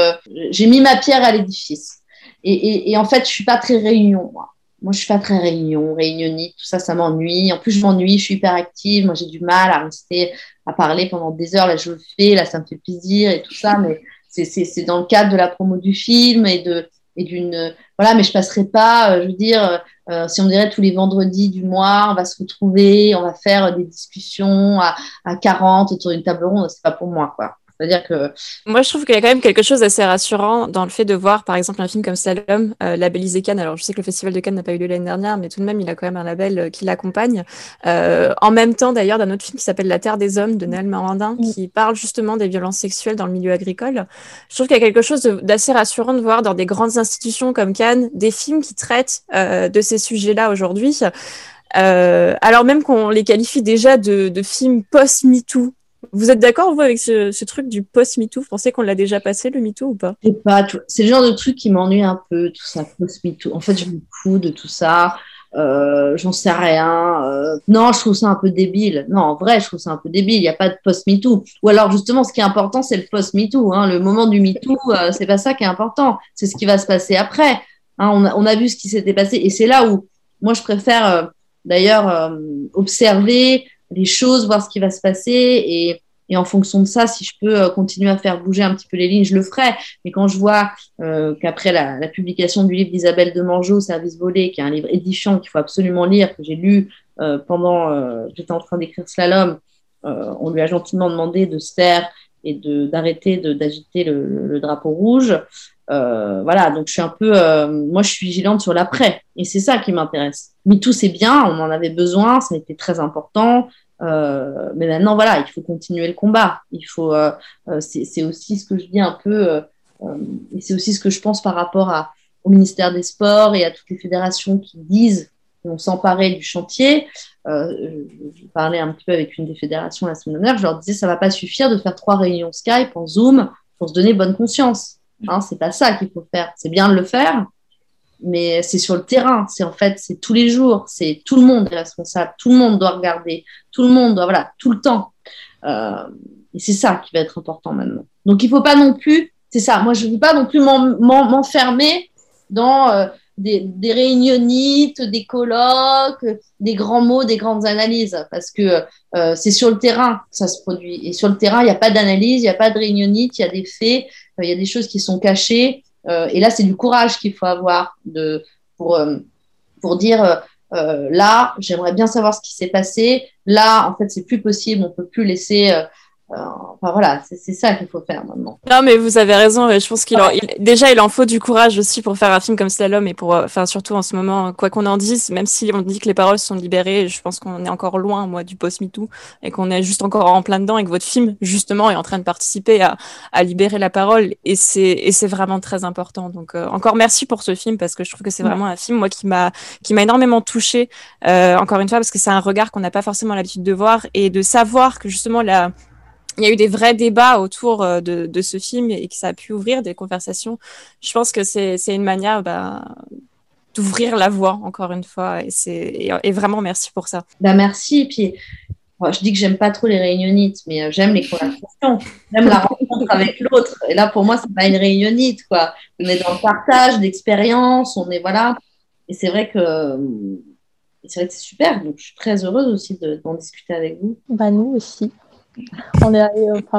j'ai mis ma pierre à l'édifice. Et, et, en fait, je suis pas très réunion, moi. Moi, je suis pas très réunion, réunionniste, tout ça, ça m'ennuie. En plus, je m'ennuie, je suis hyper active. Moi, j'ai du mal à rester à parler pendant des heures. Là, je le fais, là, ça me fait plaisir et tout ça. Mais c'est dans le cadre de la promo du film et de et d'une voilà mais je passerai pas euh, je veux dire euh, si on dirait tous les vendredis du mois, on va se retrouver, on va faire des discussions à, à 40 autour d'une table ronde, c'est pas pour moi, quoi. C'est-à-dire que. Moi, je trouve qu'il y a quand même quelque chose d'assez rassurant dans le fait de voir, par exemple, un film comme Salom, euh, labellisé Cannes. Alors, je sais que le Festival de Cannes n'a pas eu lieu l'année dernière, mais tout de même, il a quand même un label euh, qui l'accompagne. Euh, en même temps, d'ailleurs, d'un autre film qui s'appelle La Terre des Hommes de Naël Morandin, qui parle justement des violences sexuelles dans le milieu agricole. Je trouve qu'il y a quelque chose d'assez rassurant de voir dans des grandes institutions comme Cannes des films qui traitent euh, de ces sujets-là aujourd'hui. Euh, alors même qu'on les qualifie déjà de, de films post-MeToo, vous êtes d'accord, avec ce, truc du post-MeToo? Vous pensez qu'on l'a déjà passé, le MeToo, ou pas? C'est le genre de truc qui m'ennuie un peu, tout ça, post-MeToo. En fait, je me fous de tout ça. Euh, j'en sais rien. Euh. non, je trouve ça un peu débile. Non, en vrai, je trouve ça un peu débile. Il n'y a pas de post-MeToo. Ou alors, justement, ce qui est important, c'est le post-MeToo. Hein. Le moment du MeToo, euh, c'est pas ça qui est important. C'est ce qui va se passer après. Hein. on, a, on, a, vu ce qui s'était passé. Et c'est là où, moi, je préfère, d'ailleurs, observer les choses, voir ce qui va se passer et, et en fonction de ça, si je peux euh, continuer à faire bouger un petit peu les lignes, je le ferai. Mais quand je vois euh, qu'après la, la, publication du livre d'Isabelle de Mangeau, Service volé, qui est un livre édifiant qu'il faut absolument lire, que j'ai lu euh, pendant, euh, j'étais en train d'écrire Slalom, euh, on lui a gentiment demandé de se taire et d'arrêter d'agiter le, drapeau rouge. Euh, voilà, donc je suis un peu, moi je suis vigilante sur l'après, et c'est ça qui m'intéresse. Mais tout c'est bien, on en avait besoin, ça a été très important. Euh, mais maintenant, voilà, il faut continuer le combat. Il faut, euh, c'est aussi ce que je dis un peu, et c'est aussi ce que je pense par rapport au ministère des Sports et à toutes les fédérations qui disent qu'on s'emparait du chantier. Euh, je parlais un petit peu avec une des fédérations la semaine dernière, je leur disais ça va pas suffire de faire trois réunions Skype en Zoom pour se donner bonne conscience. Hein, c'est pas ça qu'il faut faire. C'est bien de le faire, mais c'est sur le terrain. C'est en fait, c'est tous les jours. C'est tout le monde est responsable. Tout le monde doit regarder. Tout le monde doit, voilà, tout le temps. Euh, et c'est ça qui va être important maintenant. Donc il faut pas non plus, c'est ça. Moi, je veux pas non plus m'enfermer dans euh, des, des, réunionites, des colloques, des grands mots, des grandes analyses, parce que euh, c'est sur le terrain que ça se produit. Et sur le terrain, il n'y a pas d'analyse, il n'y a pas de réunionites, il y a des faits, euh, il y a des choses qui sont cachées. Euh, et là, c'est du courage qu'il faut avoir de, pour, pour dire là, j'aimerais bien savoir ce qui s'est passé. Là, en fait, c'est plus possible, on peut plus laisser enfin voilà, c'est ça qu'il faut faire maintenant. Non, mais vous avez raison. Je pense qu'il il, déjà il en faut du courage aussi pour faire un film comme Slalom et pour, enfin surtout en ce moment, quoi qu'on en dise, même si on dit que les paroles sont libérées, je pense qu'on est encore loin, moi, du post MeToo et qu'on est juste encore en plein dedans et que votre film justement est en train de participer à, à libérer la parole et c'est et c'est vraiment très important. Donc euh, encore merci pour ce film parce que je trouve que c'est vraiment un film moi qui m'a qui m'a énormément touché euh, encore une fois parce que c'est un regard qu'on n'a pas forcément l'habitude de voir et de savoir que justement la il y a eu des vrais débats autour de, de, ce film et que ça a pu ouvrir des conversations. Je pense que c'est une manière bah, d'ouvrir la voie, encore une fois. Et, et, et, vraiment, merci pour ça. Bah, merci. Puis, bon, je dis que j'aime pas trop les réunionites, mais j'aime les conversations. J'aime la rencontre avec l'autre. Et là, pour moi, c'est pas une réunionite. Quoi. On est dans le partage d'expériences. On est, voilà. Et c'est vrai que c'est vrai que c'est super. Donc, je suis très heureuse aussi d'en discuter avec vous. Bah, nous aussi.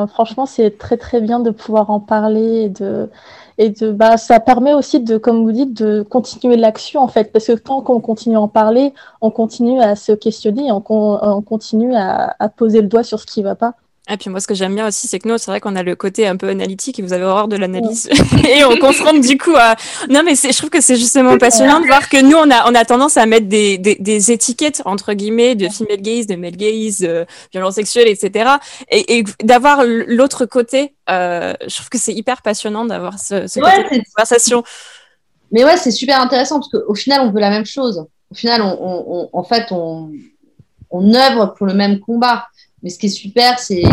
Franchement, c'est très très bien de pouvoir en parler et de, et de, bah, ça permet aussi de, comme vous dites, de continuer l'action en fait, parce que tant qu'on continue à en parler, on continue à se questionner, on, on continue à, à, poser le doigt sur ce qui ne va pas. Et puis moi, ce que j'aime bien aussi, c'est que nous, c'est vrai qu'on a le côté un peu analytique et vous avez horreur de l'analyse. et on confronte du coup à... Non, mais je trouve que c'est justement passionnant de voir que nous, on a, on a tendance à mettre des, des, des étiquettes, entre guillemets, de female gaze, de male gaze, euh, violence sexuelle, etc. Et, et d'avoir l'autre côté, euh, je trouve que c'est hyper passionnant d'avoir ce, ce ouais, côté de conversation. Mais ouais, c'est super intéressant parce qu'au final, on veut la même chose. Au final, on, on, on en fait, on, on œuvre pour le même combat. Mais ce qui est super, c'est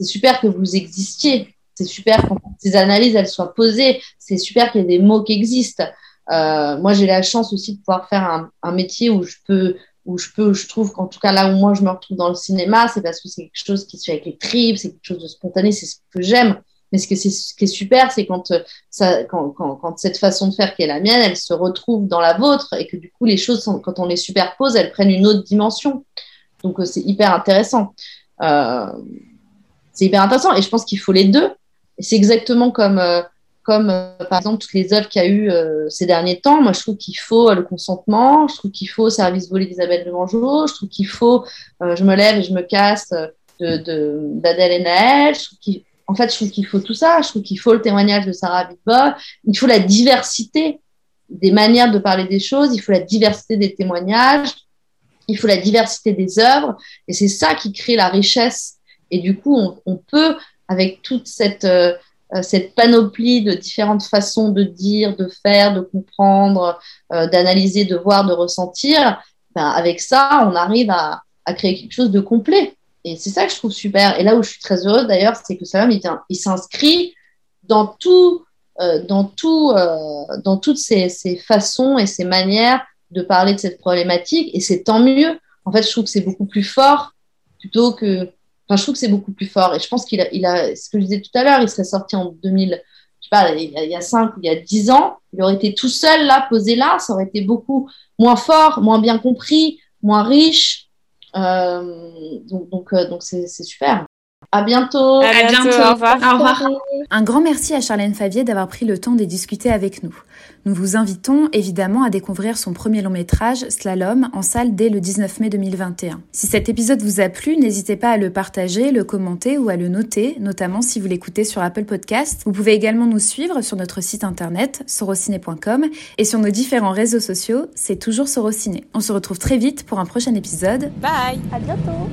super que vous existiez. C'est super quand ces analyses elles soient posées. C'est super qu'il y ait des mots qui existent. Euh, moi, j'ai la chance aussi de pouvoir faire un, métier où je peux, où je peux, où je trouve qu'en tout cas là où moi je me retrouve dans le cinéma, c'est parce que c'est quelque chose qui se fait avec les tripes, c'est quelque chose de spontané, c'est ce que j'aime. Mais ce, que qui est super, c'est quand, euh, quand, cette façon de faire qui est la mienne, elle se retrouve dans la vôtre et que du coup, les choses, quand on les superpose, elles prennent une autre dimension. Donc, euh, c'est hyper intéressant. Euh, c'est hyper intéressant et je pense qu'il faut les deux. C'est exactement comme, euh, comme euh, par exemple toutes les œuvres qu'il y a eu ces derniers temps. Moi, je trouve qu'il faut le consentement, je trouve qu'il faut Service volé d'Isabelle de Mangeau, je trouve qu'il faut Je me lève et je me casse d'Adèle de, d'Adèle et Naël. en fait, je trouve qu'il faut tout ça. Je trouve qu'il faut le témoignage de Sarah Bitbol. Il faut la diversité des manières de parler des choses. Il faut la diversité des témoignages il faut la diversité des œuvres, et c'est ça qui crée la richesse. Et du coup, on, peut, avec toute cette, euh, cette panoplie de différentes façons de dire, de faire, de comprendre, euh, d'analyser, de voir, de ressentir, ben, avec ça, on arrive à, à, créer quelque chose de complet. Et c'est ça que je trouve super. Et là où je suis très heureuse d'ailleurs, c'est que Salam, il, s'inscrit dans tout, euh, dans tout, euh, dans toutes ces, ces façons et ces manières de parler de cette problématique et c'est tant mieux. En fait, je trouve que c'est beaucoup plus fort plutôt que. Enfin, je trouve que c'est beaucoup plus fort et je pense qu'il a, il a, ce que je disais tout à l'heure, il serait sorti en 2000, je sais pas, il y a 5 ou il y a 10 ans, il aurait été tout seul là, posé là, ça aurait été beaucoup moins fort, moins bien compris, moins riche. donc, donc, donc c'est super. À bientôt. À, bientôt. Au revoir. Au revoir. Un grand merci à Charlène Favier d'avoir pris le temps de discuter avec nous. Nous vous invitons évidemment à découvrir son premier long métrage, Slalom, en salle dès le 19 mai 2021. Si cet épisode vous a plu, n'hésitez pas à le partager, le commenter ou à le noter, notamment si vous l'écoutez sur Apple Podcast. Vous pouvez également nous suivre sur notre site internet sorociné.com et sur nos différents réseaux sociaux, c'est toujours Sorociné. On se retrouve très vite pour un prochain épisode. Bye À bientôt